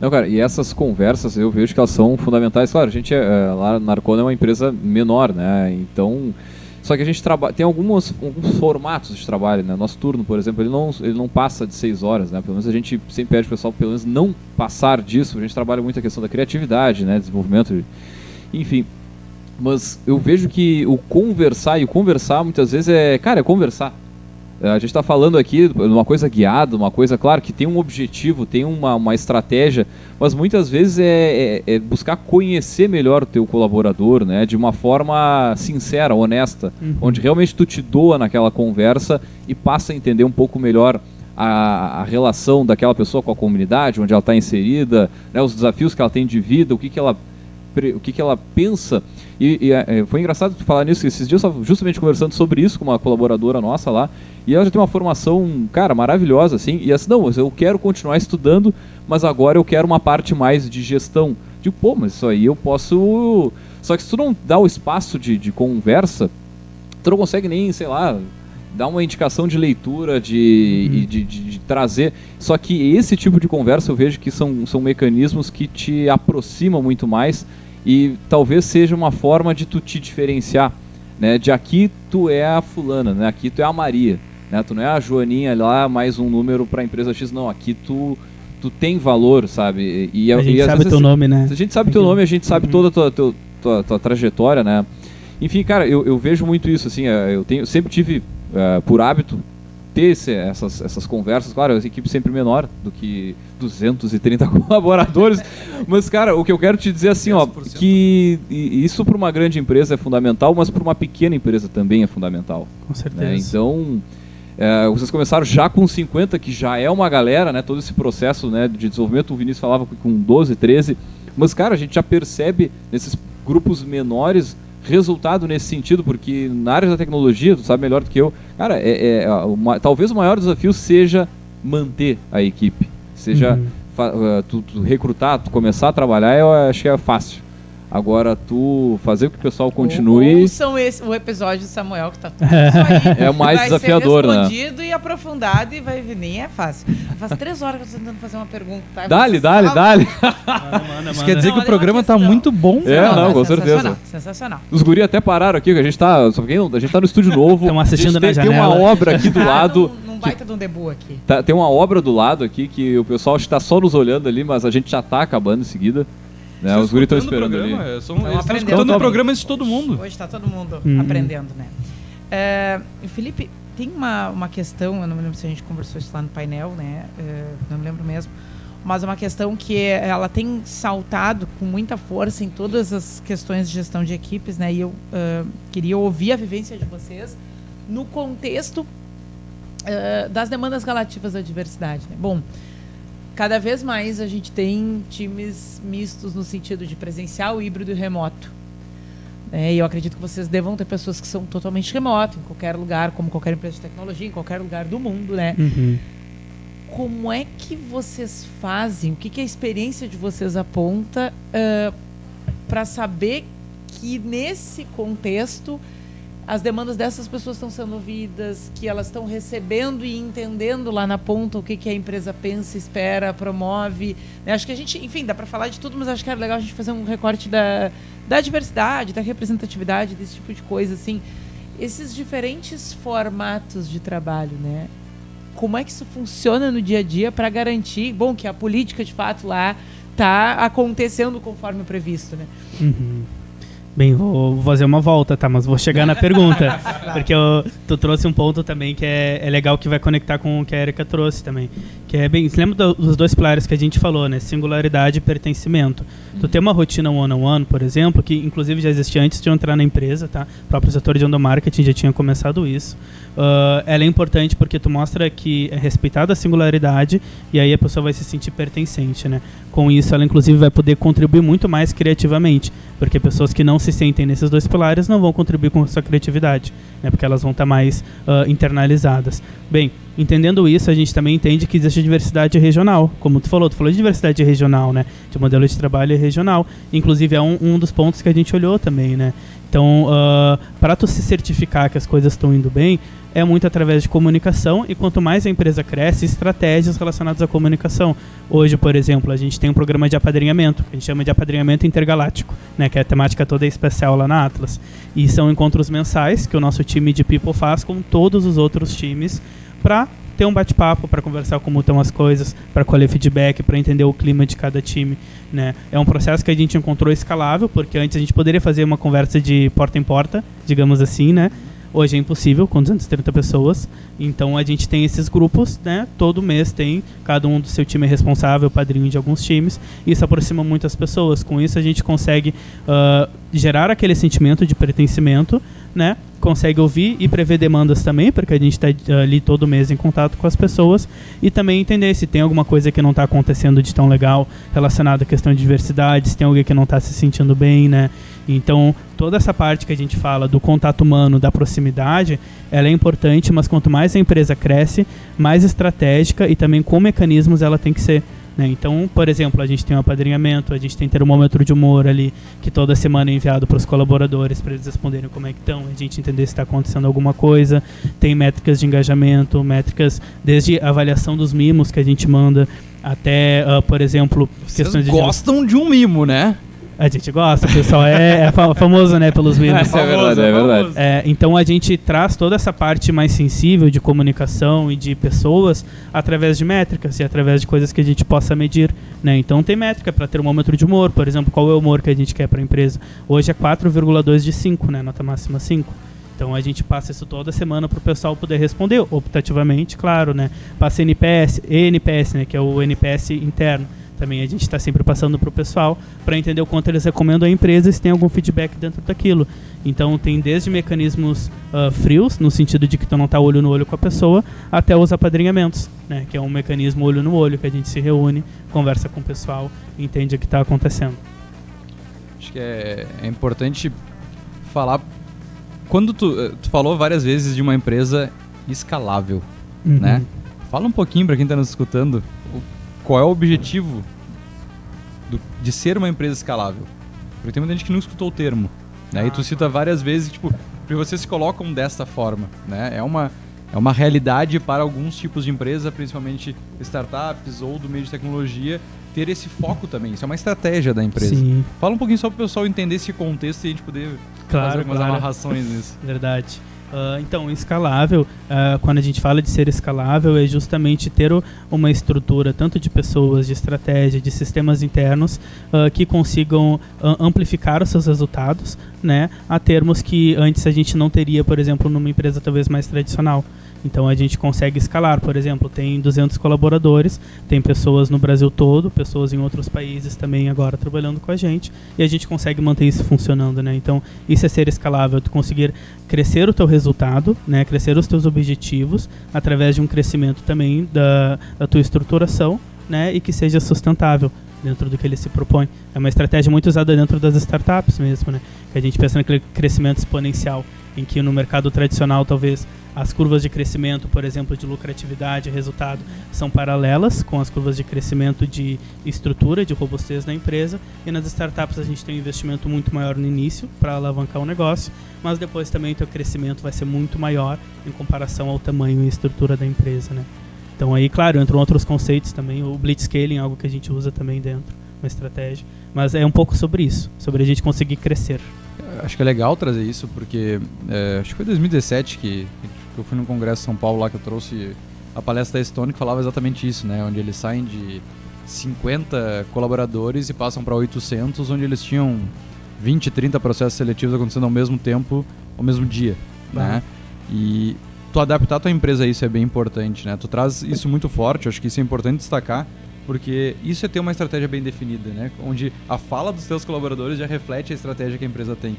Não, cara, e essas conversas eu vejo que elas são fundamentais. Claro, a gente é, lá na Arcona é uma empresa menor, né? Então, só que a gente trabalha, tem alguns, alguns formatos de trabalho, né? Nosso turno, por exemplo, ele não, ele não passa de seis horas, né? Pelo menos a gente sempre pede pro pessoal, pelo menos não passar disso. A gente trabalha muito a questão da criatividade, né? Desenvolvimento, enfim. Mas eu vejo que o conversar e o conversar muitas vezes é, cara, é conversar. A gente está falando aqui de uma coisa guiada, uma coisa, claro, que tem um objetivo, tem uma, uma estratégia, mas muitas vezes é, é- é buscar conhecer melhor o teu colaborador, né? De uma forma sincera, honesta, Uhum. onde realmente tu te doa naquela conversa e passa a entender um pouco melhor a, a relação daquela pessoa com a comunidade, onde ela está inserida, né? Os desafios que ela tem de vida, o que, que ela o que, que ela pensa. E, e, é, foi engraçado falar nisso, esses dias eu justamente conversando sobre isso com uma colaboradora nossa lá, e ela já tem uma formação, cara, maravilhosa, assim, e assim, não, eu quero continuar estudando, mas agora eu quero uma parte mais de gestão. Digo, pô, mas isso aí eu posso... Só que se tu não dá o espaço de, de conversa, tu não consegue nem, sei lá, dar uma indicação de leitura, de, Uhum. e de, de- de trazer. Só que esse tipo de conversa eu vejo que são, são mecanismos que te aproximam muito mais e talvez seja uma forma de tu te diferenciar, né? De aqui tu é a fulana, né? Aqui tu é a Maria, né? Tu não é a Joaninha lá, mais um número para a empresa X, não. Aqui tu tu tem valor, sabe? E, a gente e sabe vezes, teu nome, né? a gente sabe teu nome, a gente sabe Uhum. toda a tua, tua, tua, tua trajetória, né? Enfim, cara, eu, eu vejo muito isso, assim, é, eu tenho, sempre tive é, por hábito, ter esse- essas, essas conversas. Claro, a equipe sempre menor do que 230 colaboradores. Mas, cara, o que eu quero te dizer é assim, ó, 10%. que isso para uma grande empresa é fundamental, mas para uma pequena empresa também é fundamental. Com certeza. né? Então, é, vocês começaram já com 50, que já é uma galera, né? Todo esse processo né, de desenvolvimento, o Vinícius falava com 12, 13. Mas, cara, a gente já percebe nesses grupos menores resultado nesse sentido, porque na área da tecnologia, tu sabe melhor do que eu, cara, é, é, o ma- talvez o maior desafio seja manter a equipe. Seja Uhum. fa- uh, tu, tu recrutar, tu começar a trabalhar, eu acho que é fácil. Agora, tu fazer com que o pessoal continue. Ouçam esse, o episódio de Samuel, que tá tudo isso aí. É o mais vai desafiador, ser né? respondido e aprofundado e vai vir. Nem é fácil. Faz três horas que eu tô tentando fazer uma pergunta. Tá? Dale, dale, manda, Isso quer dizer Não, que o olha programa tá muito bom. É, não, mas com sensacional, certeza. Sensacional. Os guri até pararam aqui, que a gente tá. Só não, a gente tá no estúdio novo. Tamo assistindo a gente na tem, tem uma obra aqui do Tá lado. Num, num baita de um debu aqui. tá- tem uma obra do lado aqui que o pessoal está só nos olhando ali, mas a gente já tá acabando em seguida. Né? Os guri estão esperando ali. Programa, é, são- eles estão aprendendo escutando o também. programa de todo mundo. Hoje tá todo mundo Uhum. aprendendo, né? É, Felipe, tem uma, uma questão, eu não me lembro se a gente conversou isso lá no painel, né? É, não me lembro mesmo. Mas é uma questão que é- ela tem saltado com muita força em todas as questões de gestão de equipes, né? E eu ah, queria ouvir a vivência de vocês no contexto ah, das demandas relativas à diversidade. Né? Bom, cada vez mais a gente tem times mistos no sentido de presencial, híbrido e remoto. É, e eu acredito que vocês devam ter pessoas que são totalmente remoto, em qualquer lugar, como qualquer empresa de tecnologia, em qualquer lugar do mundo, né? Uhum. Como é que vocês fazem? O que, que a experiência de vocês aponta para saber que nesse contexto as demandas dessas pessoas estão sendo ouvidas, que elas estão recebendo e entendendo lá na ponta o que, que a empresa pensa, espera, promove. né? Acho que a gente, enfim, dá para falar de tudo, mas acho que era legal a gente fazer um recorte da, da diversidade, da representatividade, desse tipo de coisa, assim. Esses diferentes formatos de trabalho, né? Como é que isso funciona no dia a dia para garantir, bom, que a política de fato lá está acontecendo conforme previsto, né? Uhum. Bem, vou fazer uma volta, tá? Mas vou chegar na pergunta. Porque eu- tu trouxe um ponto também que é, é legal que vai conectar com o que a Erika trouxe também. Que é bem, você lembra do- dos dois pilares que a gente falou, né? Singularidade e pertencimento. Tu tem uma rotina one-on-one, por exemplo, que inclusive já existia antes de eu entrar na empresa, tá? O próprio setor de endomarketing já tinha começado isso. Ah, ela é importante porque tu mostra que é respeitada a singularidade e aí a pessoa vai se sentir pertencente, né? Com isso, ela inclusive vai poder contribuir muito mais criativamente, porque pessoas que não se sentem nesses dois pilares não vão contribuir com a sua criatividade, né? Porque elas vão estar mais ah, internalizadas. Bem, entendendo isso, a gente também entende que existe diversidade regional, como tu falou, tu falou de diversidade regional, né? De modelo de trabalho regional. Inclusive é um, um dos pontos que a gente olhou também, né? Então, para tu se certificar que as coisas estão indo bem, é muito através de comunicação e quanto mais a empresa cresce, estratégias relacionadas à comunicação. Hoje, por exemplo, a gente tem um programa de apadrinhamento, que a gente chama de apadrinhamento intergaláctico, né, que a temática toda é especial lá na Atlas. E são encontros mensais que o nosso time de People faz com todos os outros times para ter um bate-papo, para conversar como estão as coisas, para colher feedback, para entender o clima de cada time. Né? É um processo que a gente encontrou escalável, porque antes a gente poderia fazer uma conversa de porta em porta, digamos assim, né? Hoje é impossível com 230 pessoas. Então a gente tem esses grupos, né? Todo mês tem, cada um do seu time é responsável, padrinho de alguns times. Isso aproxima muitas pessoas. Com isso a gente consegue ah, gerar aquele sentimento de pertencimento, né? Consegue ouvir e prever demandas também, porque a gente está ali todo mês em contato com as pessoas e também entender se tem alguma coisa que não está acontecendo de tão legal relacionada à questão de diversidade, se tem alguém que não está se sentindo bem, né? Então, toda essa parte que a gente fala do contato humano, da proximidade, ela é importante, mas quanto mais a empresa cresce, mais estratégica e também com mecanismos ela tem que ser. Né? Então, por exemplo, a gente tem um apadrinhamento, a gente tem termômetro de humor ali, que toda semana é enviado para os colaboradores para eles responderem como é que estão, a gente entender se está acontecendo alguma coisa. Tem métricas de engajamento, métricas desde avaliação dos mimos que a gente manda até, ah, por exemplo, Vocês questões de gostam de um mimo, né? A gente gosta, o pessoal é, é fa- famoso, né, pelos mimos. Isso é verdade, é verdade. É, então a gente traz toda essa parte mais sensível de comunicação e de pessoas através de métricas e através de coisas que a gente possa medir. Né? Então tem métrica para termômetro de humor, por exemplo, qual é o humor que a gente quer para a empresa. Hoje é 4,2 de 5, né? nota máxima 5. Então a gente passa isso toda semana para o pessoal poder responder, optativamente, claro, né? Passa NPS, ENPS, né? Que é o NPS interno. Também a gente está sempre passando para o pessoal para entender o quanto eles recomendam a empresa e se tem algum feedback dentro daquilo. Então tem desde mecanismos uh, frios, no sentido de que tu não está olho no olho com a pessoa, até os apadrinhamentos, né? Que é um mecanismo olho no olho, que a gente se reúne, conversa com o pessoal entende o que está acontecendo. Acho que é, é importante falar. Quando tu, eh, tu falou várias vezes de uma empresa escalável, Uhum. né? Fala um pouquinho para quem está nos escutando qual é o objetivo do- de ser uma empresa escalável. Porque tem muita gente que não escutou o termo. Né? e tu cita várias vezes, tipo, porque vocês se colocam dessa forma. Né? É, uma, é uma realidade para alguns tipos de empresa, principalmente startups ou do meio de tecnologia, ter esse foco também. Isso é uma estratégia da empresa. Sim, Fala um pouquinho só para o pessoal entender esse contexto e a gente poder fazer claro, algumas claro. amarrações nisso. Verdade. Ah, então, escalável, ah, quando a gente fala de ser escalável, é justamente ter uma estrutura tanto de pessoas, de estratégia, de sistemas internos ah, que consigam amplificar os seus resultados, né, a termos que antes a gente não teria, por exemplo, numa empresa talvez mais tradicional. Então a gente consegue escalar, por exemplo, tem 200 colaboradores, tem pessoas no Brasil todo, pessoas em outros países também agora trabalhando com a gente, e a gente consegue manter isso funcionando, né? Então, isso é ser escalável, tu conseguir crescer o teu resultado, né, crescer os teus objetivos através de um crescimento também da, da tua estruturação, né, e que seja sustentável dentro do que ele se propõe. É uma estratégia muito usada dentro das startups mesmo, né? Que a gente pensa naquele crescimento exponencial, em que no mercado tradicional talvez as curvas de crescimento, por exemplo, de lucratividade e resultado, são paralelas com as curvas de crescimento de estrutura, de robustez da empresa. E nas startups a gente tem um investimento muito maior no início para alavancar o negócio, mas depois também o teu crescimento vai ser muito maior em comparação ao tamanho e estrutura da empresa, né? Então aí, claro, entram outros conceitos também, o blitzscaling, algo que a gente usa também dentro, uma estratégia. Mas é um pouco sobre isso, sobre a gente conseguir crescer. Acho que é legal trazer isso, porque é, acho que foi 2017 que, que eu fui no Congresso de São Paulo lá que eu trouxe a palestra da Stone que falava exatamente isso, né? Onde eles saem de 50 colaboradores e passam para 800, onde eles tinham 20, 30 processos seletivos acontecendo ao mesmo tempo, ao mesmo dia, né? E tu adaptar a tua empresa a isso é bem importante, né? Tu traz isso muito forte, acho que isso é importante destacar, porque isso é ter uma estratégia bem definida, né? Onde a fala dos teus colaboradores já reflete a estratégia que a empresa tem.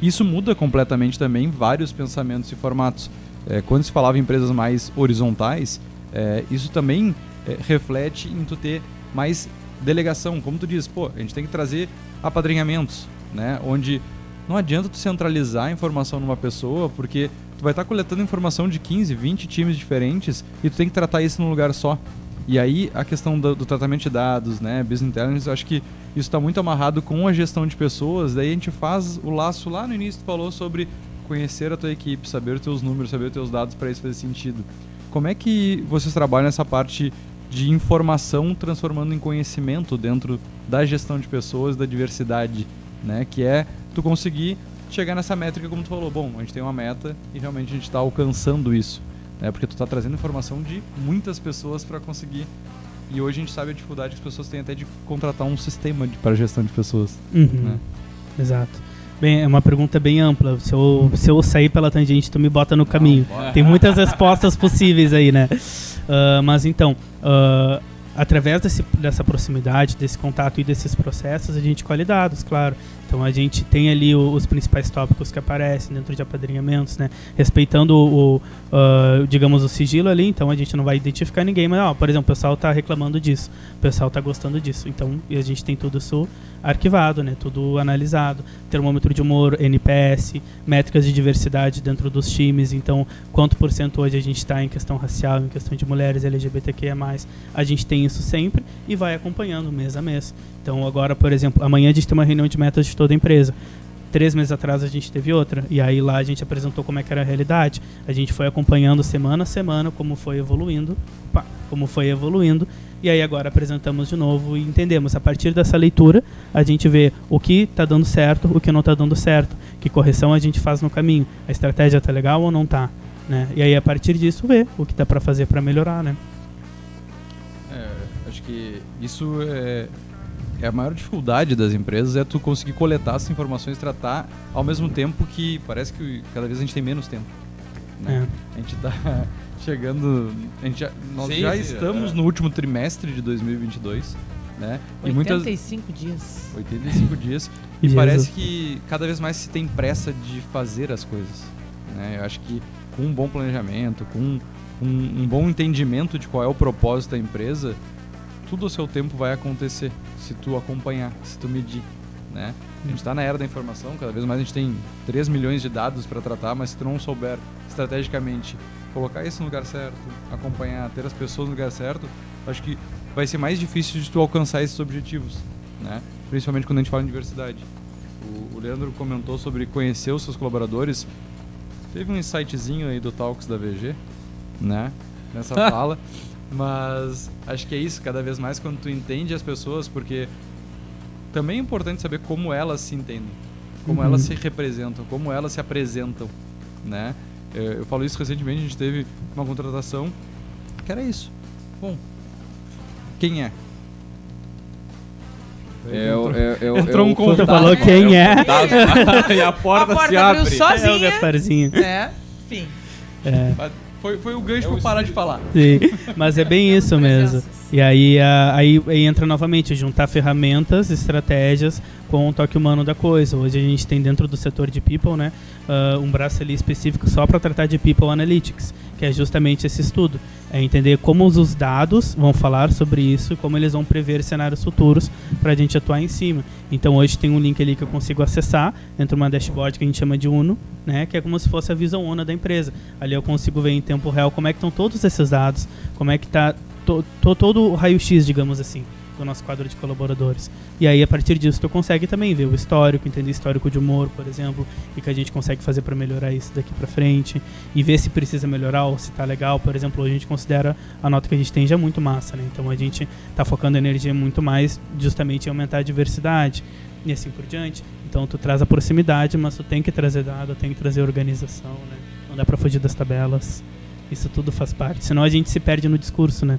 Isso muda completamente também vários pensamentos e formatos. É, quando se falava em empresas mais horizontais, é, isso também é, reflete em tu ter mais delegação. Como tu diz, pô, a gente tem que trazer apadrinhamentos, né? Onde não adianta tu centralizar a informação numa pessoa, porque tu vai estar coletando informação de 15, 20 times diferentes e tu tem que tratar isso num lugar só. E aí a questão do, do tratamento de dados, né, business intelligence, eu acho que isso está muito amarrado com a gestão de pessoas. Daí a gente faz o laço lá no início, tu falou sobre conhecer a tua equipe, saber os teus números, saber os teus dados para isso fazer sentido. Como é que vocês trabalham nessa parte de informação transformando em conhecimento dentro da gestão de pessoas, da diversidade, né? Que é tu conseguir chegar nessa métrica como tu falou, bom, a gente tem uma meta e realmente a gente está alcançando isso, né? Porque tu está trazendo informação de muitas pessoas para conseguir e hoje a gente sabe a dificuldade que as pessoas têm até de contratar um sistema para gestão de pessoas. Uhum. Né? Exato. Bem, é uma pergunta bem ampla. Se eu, se eu sair pela tangente, tu me bota no caminho. Tem muitas respostas possíveis aí, né? Ah, mas então, ah, através desse, dessa proximidade, desse contato e desses processos, a gente colhe dados, claro. Então a gente tem ali o- os principais tópicos que aparecem dentro de apadrinhamentos, né? Respeitando o, o, ah, digamos, o sigilo ali, então a gente não vai identificar ninguém, mas, ó, por exemplo, o pessoal está reclamando disso, o pessoal está gostando disso. Então, a gente tem tudo isso arquivado, né? Tudo analisado. Termômetro de humor, NPS, métricas de diversidade dentro dos times. Então, quanto por cento hoje a gente está em questão racial, em questão de mulheres, LGBTQIA+. A gente tem isso sempre e vai acompanhando mês a mês. Então, agora, por exemplo, amanhã a gente tem uma reunião de metas toda a empresa. Três meses atrás a gente teve outra. E aí lá a gente apresentou como é que era a realidade. A gente foi acompanhando semana a semana como foi evoluindo. Como foi evoluindo. E aí agora apresentamos de novo e entendemos. A partir dessa leitura, a gente vê o que está dando certo, o que não está dando certo. Que correção a gente faz no caminho. A estratégia tá legal ou não tá? Né? E aí a partir disso vê o que dá para fazer para melhorar, né? É, acho que isso é, é a maior dificuldade das empresas é tu conseguir coletar essas informações e tratar ao mesmo tempo que parece que cada vez a gente tem menos tempo. Né? A gente tá chegando. A gente já, nós Sim, já sim, estamos é. no último trimestre de 2022. Né? E muitas 85 dias. 85 dias. E Jesus. parece que cada vez mais se tem pressa de fazer as coisas. Né? Eu acho que com um bom planejamento, com um- um bom entendimento de qual é o propósito da empresa, tudo ao seu tempo vai acontecer se tu acompanhar, se tu medir. Né? A gente está na era da informação, cada vez mais a gente tem 3 milhões de dados para tratar, mas se tu não souber estrategicamente colocar isso no lugar certo, acompanhar, ter as pessoas no lugar certo, acho que vai ser mais difícil de tu alcançar esses objetivos, né? Principalmente quando a gente fala em diversidade. O, o Leandro comentou sobre conhecer os seus colaboradores. Teve um insightzinho aí do Talks da VG, né? Nessa fala. Mas acho que é isso, cada vez mais quando tu entende as pessoas, porque também é importante saber como elas se entendem, como Uhum. elas se representam, como elas se apresentam, né? Eu, eu falo isso recentemente, a gente teve uma contratação que era isso. Bom, quem é? É, é, é, o- Entrou é um fantasma, Falou quem o é. fantasma. e a porta, A porta se abriu abre. só- É o Sozinha. Gasparzinho. É, enfim. É. Foi, foi o gancho É pra parar de falar. Sim, mas é bem isso mesmo. E aí, a- aí, aí entra novamente juntar ferramentas, estratégias com o toque humano da coisa. Hoje a gente tem dentro do setor de people, né, ah, um braço ali específico só para tratar de people analytics, que é justamente esse estudo. É entender como os dados vão falar sobre isso como eles vão prever cenários futuros para a gente atuar em cima. Então hoje tem um link ali que eu consigo acessar dentro de uma dashboard que a gente chama de Uno, né, que é como se fosse a visão Uno da empresa. Ali eu consigo ver em tempo real como é que estão todos esses dados, como é que está to, to- todo o raio-x, digamos assim, do nosso quadro de colaboradores. E aí, a partir disso, tu consegue também ver o histórico, entender histórico de humor, por exemplo, e que a gente consegue fazer para melhorar isso daqui para frente, e ver se precisa melhorar ou se tá legal. Por exemplo, a gente considera a nota que a gente tem já muito massa, né? Então a gente tá focando energia muito mais justamente em aumentar a diversidade e assim por diante. Então tu traz a proximidade, mas tu tem que trazer dado, tem que trazer organização, né? Não dá para fugir das tabelas. Isso tudo faz parte, senão a gente se perde no discurso, né?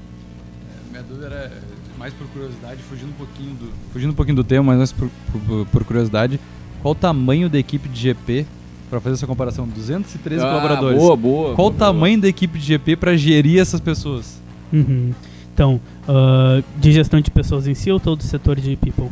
Minha dúvida era mais por curiosidade, fugindo um pouquinho do, fugindo um pouquinho do tema, mas mais por, por- por curiosidade, qual o tamanho da equipe de GP para fazer essa comparação? 213 Ah, colaboradores. Boa, boa. Qual boa, o tamanho da equipe de GP para gerir essas pessoas? Uhum. Então, ah, de gestão de pessoas em si ou todo o setor de people? boa.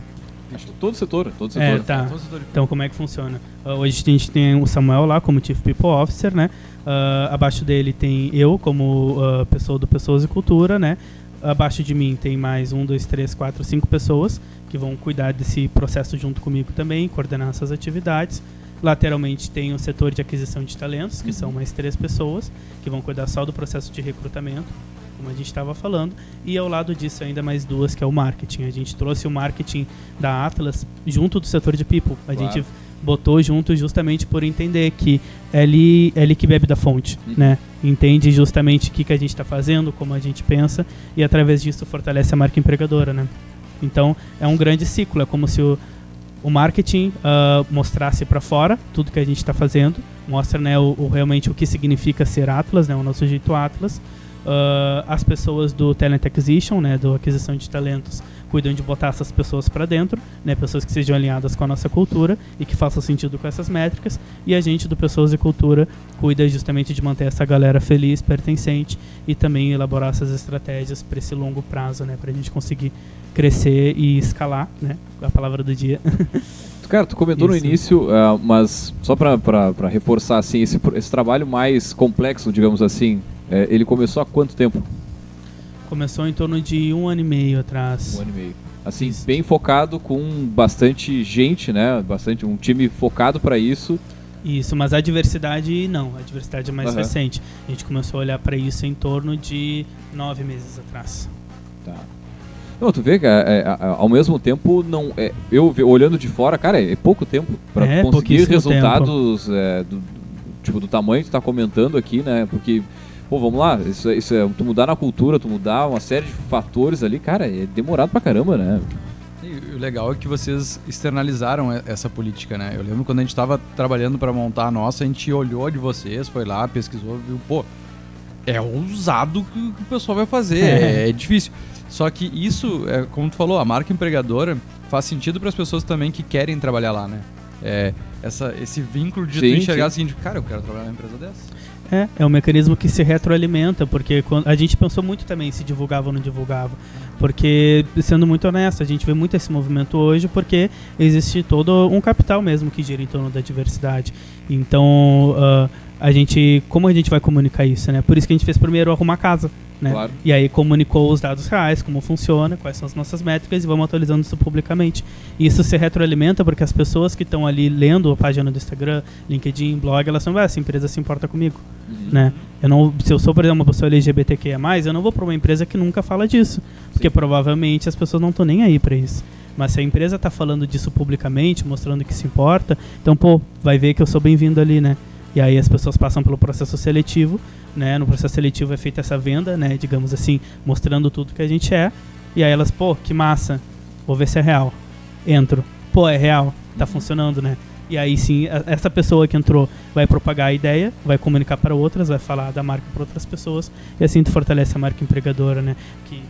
Acho que todo setor, todo setor. É, tá. Todo setor de- Então, como é que funciona? Ah, hoje a gente tem o Samuel lá como Chief People Officer, né? Ah, abaixo dele tem eu como pessoa do Pessoas e Cultura, né? Abaixo de mim tem mais um, dois, três, quatro, cinco pessoas que vão cuidar desse processo junto comigo também, coordenar essas atividades. Lateralmente tem o setor de aquisição de talentos, que são mais três pessoas que vão cuidar só do processo de recrutamento, como a gente estava falando. E ao lado disso ainda mais duas, que é o marketing. A gente trouxe o marketing da Atlas junto do setor de people. A Claro. gente botou junto justamente por entender que é ele, é ele que bebe da fonte, Uhum. né? Entende justamente o que, que a gente está fazendo, como a gente pensa, e através disso fortalece a marca empregadora, né? Então, é um grande ciclo, é como se o, o marketing ah, mostrasse para fora tudo que a gente está fazendo, mostra né, o, o- realmente o que significa ser Atlas, né, o nosso jeito Atlas. Ah, as pessoas do Talent Acquisition, né, do aquisição de talentos, cuidam de botar essas pessoas para dentro, né, pessoas que sejam alinhadas com a nossa cultura e que façam sentido com essas métricas. E a gente do Pessoas e Cultura cuida justamente de manter essa galera feliz, pertencente e também elaborar essas estratégias para esse longo prazo, né, para a gente conseguir crescer e escalar, né, a palavra do dia. Cara, tu comentou no Isso. início, ah, mas só pra reforçar, assim, esse, esse trabalho mais complexo, digamos assim, é, ele começou há quanto tempo? Começou em torno de um ano e meio atrás. Um ano e meio. Assim, Isso. bem focado, com bastante gente, né? Bastante, um time focado pra isso. Isso, mas a diversidade não, a diversidade é mais Aham. recente. A gente começou a olhar para isso em torno de nove meses atrás. Tá. Não, tu vê que é, é, a- ao mesmo tempo, não, é, eu olhando de fora, cara, é, pouco tempo pra É, conseguir resultados é, do- tipo, do tamanho que tu tá comentando aqui, né? Porque, pô, vamos lá, isso, é- isso é, tu mudar na cultura, tu mudar uma série de fatores ali, cara, é demorado pra caramba, né? E o legal é que vocês externalizaram essa política, né? Eu lembro quando a gente estava trabalhando para montar a nossa, a gente olhou de vocês, foi lá, pesquisou, viu, pô, é ousado o que que o pessoal vai fazer, É. é, difícil. Só que isso, é, como tu falou, a marca empregadora faz sentido para as pessoas também que querem trabalhar lá, né? É, essa, esse vínculo de Sim, tu enxergar sim. o seguinte, cara, eu quero trabalhar numa empresa dessa. É, é um mecanismo que se retroalimenta, porque quando, a gente pensou muito também se divulgava ou não divulgava. Porque, sendo muito honesto, a gente vê muito esse movimento hoje porque existe todo um capital mesmo que gira em torno da diversidade. Então, ah, a gente, como a gente vai comunicar isso, né? Por isso que a gente fez primeiro arrumar casa, né? Claro. E aí comunicou os dados reais, como funciona, quais são as nossas métricas e vamos atualizando isso publicamente. E isso se retroalimenta porque as pessoas que estão ali lendo a página do Instagram, LinkedIn, blog, elas são, ah, essa empresa se importa comigo, né? Eu não, se eu sou, por exemplo, uma pessoa LGBTQIA+, eu não vou para uma empresa que nunca fala disso, porque provavelmente as pessoas não estão nem aí para isso. Mas se a empresa está falando disso publicamente, mostrando que se importa, então, pô, vai ver que eu sou bem-vindo ali, né? E aí as pessoas passam pelo processo seletivo, né? No processo seletivo é feita essa venda, né? Digamos assim, mostrando tudo que a gente é. E aí elas, pô, que massa, vou ver se é real. Entro. Pô, é real, tá funcionando, né? E aí sim, essa pessoa que entrou vai propagar a ideia, vai comunicar para outras, vai falar da marca para outras pessoas, e assim tu fortalece a marca empregadora, né? Que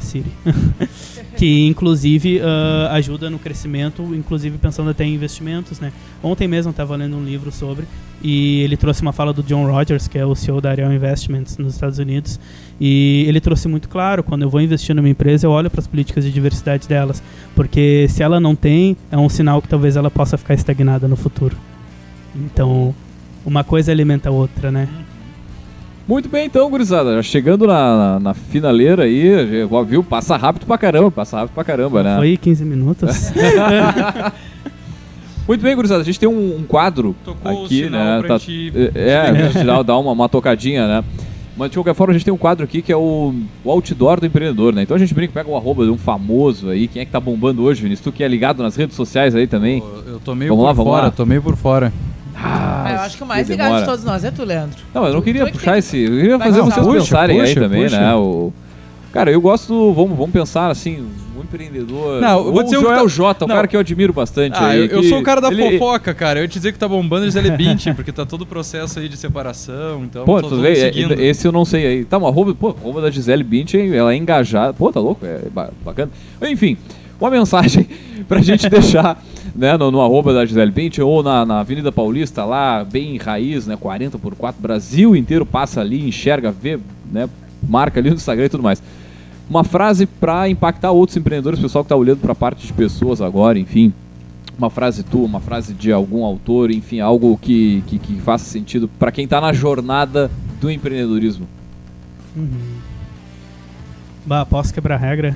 Siri. que inclusive ah, ajuda no crescimento, inclusive pensando até em investimentos, né? Ontem mesmo estava lendo um livro sobre e ele trouxe uma fala do John Rogers, que é o CEO da Ariel Investments nos Estados Unidos, e ele trouxe muito claro, quando eu vou investir numa empresa, eu olho para as políticas de diversidade delas, porque se ela não tem, é um sinal que talvez ela possa ficar estagnada no futuro. Então, uma coisa alimenta a outra, né? Muito bem, então, gurizada. Já chegando na, na, na finaleira aí, já viu? Passa rápido pra caramba, passa rápido pra caramba, né? Foi 15 minutos. Muito bem, gurizada. A gente tem um, um quadro Tocou o aqui, sinal né? pra Tá- gente- É, é, sinal, dá uma, uma tocadinha, né? Mas de qualquer forma, a gente tem um quadro aqui que é o, o outdoor do empreendedor, né? Então a gente brinca, pega o arroba de um famoso aí. Quem é que tá bombando hoje, Vinícius? Tu que é ligado nas redes sociais aí também? Eu, eu tô meio Vamos por lá, fora, lá. tô meio por fora. Ah, eu acho que o mais que ligado de todos nós é tu, Leandro. Não, eu não Tu- queria tu é que puxar tem- esse. Eu queria Vai fazer vocês Puxa, pensarem aí puxa, também, puxa. né? O... Cara, eu gosto. Vamos, vamos pensar assim, um empreendedor. Não, eu vou dizer o o que Joel tá- Jota, um Não. cara que eu admiro bastante. Ah, aí, eu, eu que sou o cara da ele- fofoca, cara. Eu ia te dizer que tá bombando eles é 20 porque tá todo o processo aí de separação, então Pô, tu vê, seguindo. é- esse eu não sei aí. Tá, uma arroba, pô, arroba da Gisele Bündchen, ela é engajada. Pô, tá louco? É ba- bacana. Enfim, uma mensagem pra gente deixar, né, no, no arroba da Gisele Bündchen ou na, na Avenida Paulista lá, bem raiz, né, 40 por 4, Brasil inteiro passa ali, enxerga, vê, né, marca ali no Instagram e tudo mais. Uma frase pra impactar outros empreendedores, pessoal que tá olhando pra parte de pessoas agora, enfim. Uma frase tua, uma frase de algum autor, enfim, algo que, que, que faça sentido pra quem tá na jornada do empreendedorismo. bah, posso quebrar a regra?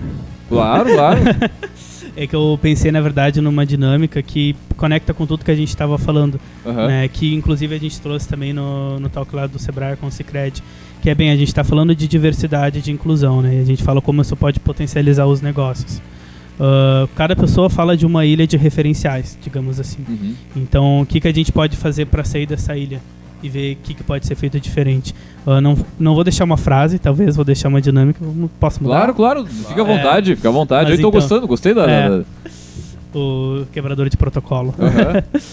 Claro, claro. É que eu pensei, na verdade, numa dinâmica que conecta com tudo que a gente estava falando. Aham. né, que inclusive a gente trouxe também no, no talk lá do Sebrae com o Cicred, que é bem, a gente está falando de diversidade e de inclusão, né? E a gente fala como isso pode potencializar os negócios. Ah, cada pessoa fala de uma ilha de referenciais, digamos assim. Uhum. Então, o que, que a gente pode fazer para sair dessa ilha e ver o que, que pode ser feito diferente? Ah, não, não vou deixar uma frase, talvez, vou deixar uma dinâmica. Posso mudar? Claro, claro. Fica à vontade, fica à vontade. Eu então- gostando, gostei da. É. da- O quebrador de protocolo. Aham.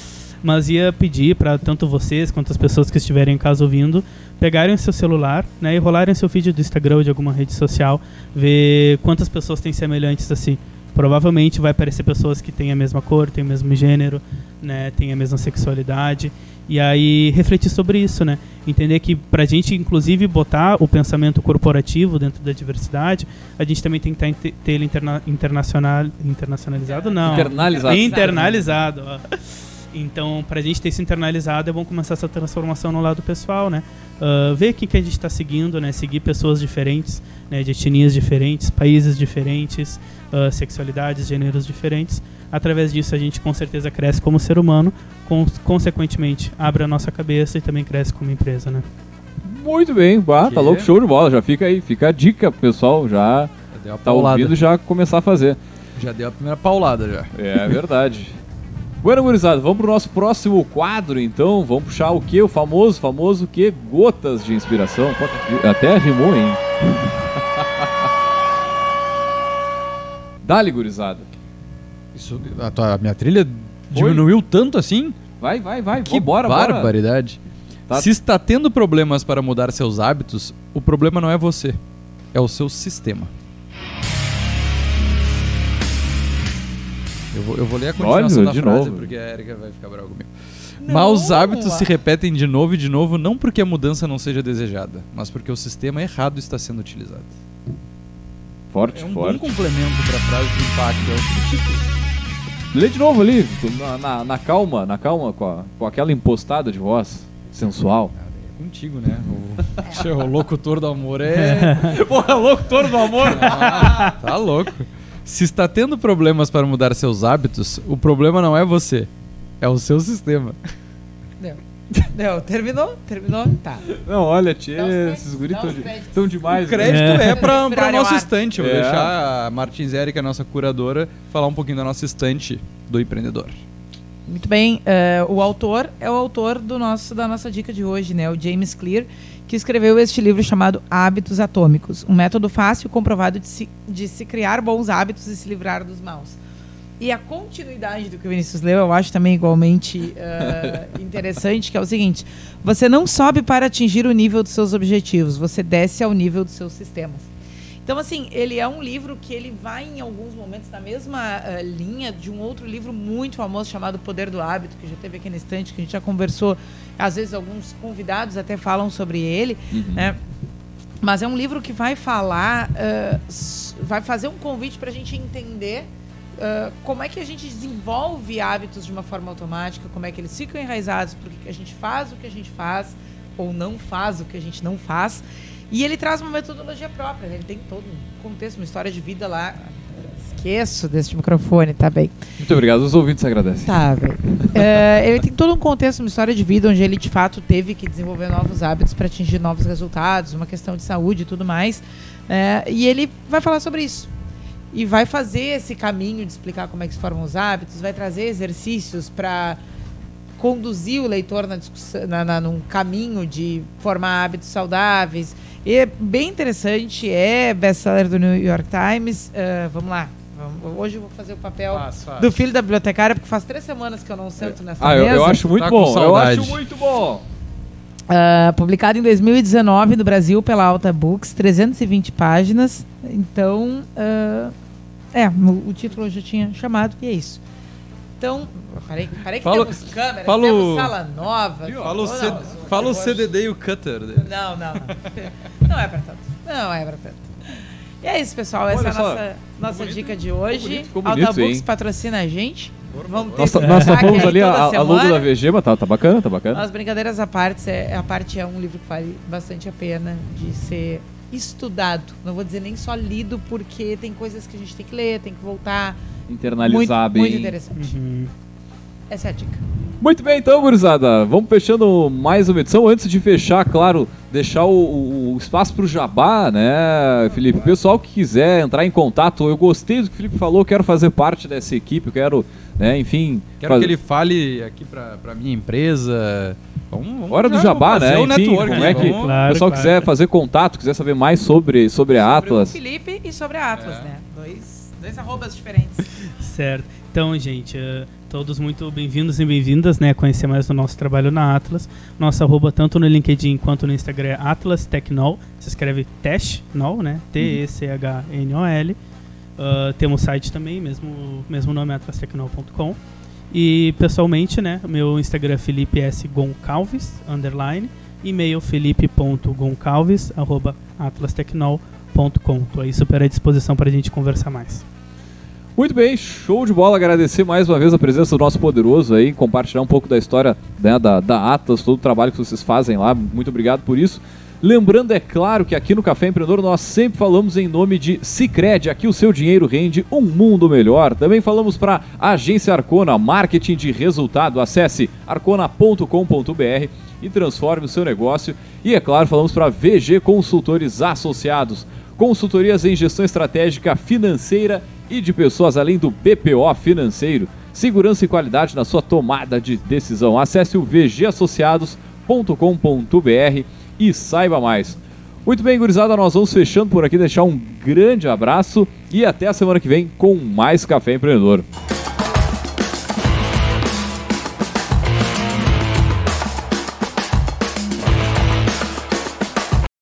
mas ia pedir para tanto vocês quanto as pessoas que estiverem em casa ouvindo pegarem o seu celular né, e rolarem seu feed do Instagram ou de alguma rede social, ver quantas pessoas têm semelhantes a si. Provavelmente vai aparecer pessoas que têm a mesma cor, têm o mesmo gênero, né, têm a mesma sexualidade. E aí refletir sobre isso, né? Entender que pra gente, inclusive, botar o pensamento corporativo dentro da diversidade, a gente também tem que tá, ter ele interna internacional, internacionalizado, não. Internalizado. Internalizado. Então, pra gente ter isso internalizado, é bom começar essa transformação no lado pessoal, né? Ah, ver o que, que a gente está seguindo, né? Seguir pessoas diferentes, né? de etnias diferentes, países diferentes, ah, sexualidades, gêneros diferentes. Através disso, a gente com certeza cresce como ser humano, con- consequentemente, abre a nossa cabeça e também cresce como empresa, né? Muito bem, bah, tá louco, show de bola. Já fica aí, fica a dica pro pessoal já Já deu a tá paulada. ouvindo já começar a fazer. Já deu a primeira paulada já. É verdade. Bueno, gurizada, vamos pro nosso próximo quadro, então. Vamos puxar o que? O famoso, famoso que? Gotas de inspiração. Até rimou, hein? Dale, gurizada. Isso, a, tua, a minha trilha Foi? diminuiu tanto assim? Vai, vai, vai. Que bora, barbaridade. Bora. Se está tendo problemas para mudar seus hábitos, o problema não é você, é o seu sistema. Eu vou, eu vou ler a continuação Olha, da de frase novo. porque a Erika vai ficar brava comigo. Não. Maus hábitos se repetem de novo e de novo, não porque a mudança não seja desejada, mas porque o sistema errado está sendo utilizado. Forte, é um forte. bom complemento para a frase de impacto. É o tipo, Lê de novo ali, na, na- na calma, na calma, com, a- com aquela impostada de voz sensual. É contigo, né? O, o locutor do amor é. Porra, louco, todo do amor. Ah, tá louco. Se está tendo problemas para mudar seus hábitos, o problema não é você, é o seu sistema. Deu. Terminou? Terminou? Tá. Não, olha, tchê, esses guris dá os tão, demais. O crédito né? é, para nosso o ar. estante. Eu vou É. deixar a Martins Érica, nossa curadora, falar um pouquinho da nossa estante do empreendedor. Muito bem. eh, o autor é o autor do nosso, da nossa dica de hoje, né? O James Clear, que escreveu este livro chamado Hábitos Atômicos. Um método fácil e comprovado de se, de se criar bons hábitos e se livrar dos maus. E a continuidade do que o Vinícius leu, eu acho também igualmente eh, interessante, que é o seguinte: você não sobe para atingir o nível dos seus objetivos, você desce ao nível dos seus sistemas. Então, assim, ele é um livro que ele vai em alguns momentos na mesma eh, linha de um outro livro muito famoso chamado Poder do Hábito, que já teve aqui na estante, que a gente já conversou. Às vezes alguns convidados até falam sobre ele, Uhum. né? Mas é um livro que vai falar, s- vai fazer um convite para a gente entender eh, como é que a gente desenvolve hábitos de uma forma automática, como é que eles ficam enraizados, porque que a gente faz o que a gente faz ou não faz o que a gente não faz. E ele traz uma metodologia própria, né? ele tem todo um contexto, uma história de vida lá. Esqueço deste microfone, tá bem. Muito obrigado, os ouvintes agradecem. Tá, bem. É, ele tem todo um contexto, uma história de vida onde ele de fato teve que desenvolver novos hábitos para atingir novos resultados, uma questão de saúde e tudo mais. É, e ele vai falar sobre isso. E vai fazer esse caminho de explicar como é que se formam os hábitos, vai trazer exercícios para conduzir o leitor na discussão, na, na- num caminho de formar hábitos saudáveis. E é bem interessante, é best-seller do New York Times. É, vamos lá. vamos- hoje eu vou fazer o papel do filho da bibliotecária, porque faz três semanas que eu não sento nessa Ah, eu, mesa. eu acho muito Tá bom. Eu acho muito bom. Ah, publicado em 2019 no Brasil pela Alta Books, 320 páginas. Então, ah, é, o, o título eu já tinha chamado e é isso. Então, parei, parei que Fala- temos câmeras, fala temos sala nova. Fala o, Não, C- não, fala o CDD e o Cutter dele. Não, não, não. Não é pra tanto. Não é pra tanto. E é isso, pessoal. Essa Olha é a só, nossa, nossa dica de hoje. bonito, ficou Alta bonito, Books patrocina a gente. Vamos ter Nós, nós tapamos ali a, a logo da VG, mas tá, tá bacana, tá bacana. As brincadeiras à parte, é, a parte é um livro que vale bastante a pena de ser estudado. Não vou dizer nem só lido, porque tem coisas que a gente tem que ler, tem que voltar. Internalizar muito, bem. muito interessante. Uhum. Essa é a dica. Muito bem, então, gurizada. Vamos fechando mais uma edição. Antes de fechar, claro, deixar o, o- o espaço pro jabá, né, Felipe? Pessoal que quiser entrar em contato, eu gostei do que o Felipe falou, quero fazer parte dessa equipe, quero, né, enfim. Quero faz- que ele fale aqui pra minha empresa. Vamos, vamos Hora do jabá, né? o Enfim, network, como é que vamos- Claro, o pessoal claro. quiser fazer contato, quiser saber mais sobre, sobre a Sobre o Atlas. Felipe e sobre a Atlas, É. né? Dois, dois arrobas diferentes. Certo. Então, gente, eh, todos muito bem-vindos e bem-vindas, né? a Conhecer mais do nosso trabalho na Atlas. Nossa arroba, tanto no LinkedIn quanto no Instagram, é Atlas Technol. Se escreve Technol, né? T-E-C-H-N-O-L. Ah, temos site também, mesmo, mesmo nome, atlastecnol.com. E pessoalmente, né? Meu Instagram é Felipe S. Goncalves, underline. E-mail felipe.goncalves, arroba atlastecnol.com. Tô aí super à disposição para a gente conversar mais. Muito bem, show de bola. Agradecer mais uma vez a presença do nosso poderoso aí, compartilhar um pouco da história né, da, da Atlas, todo o trabalho que vocês fazem lá. Muito obrigado por isso. Lembrando, é claro, que aqui no Café Empreendedor nós sempre falamos em nome de Cicred. Aqui o seu dinheiro rende um mundo melhor. Também falamos para Agência Arcona, marketing de resultado. Acesse arcona.com.br e transforme o seu negócio. E é claro, falamos para VG Consultores Associados. Consultorias em gestão estratégica financeira e de pessoas além do BPO financeiro. Segurança e qualidade na sua tomada de decisão. Acesse o vgassociados.com.br e saiba mais. Muito bem, gurizada, nós vamos fechando por aqui, deixar um grande abraço e até a semana que vem com mais Café Empreendedor.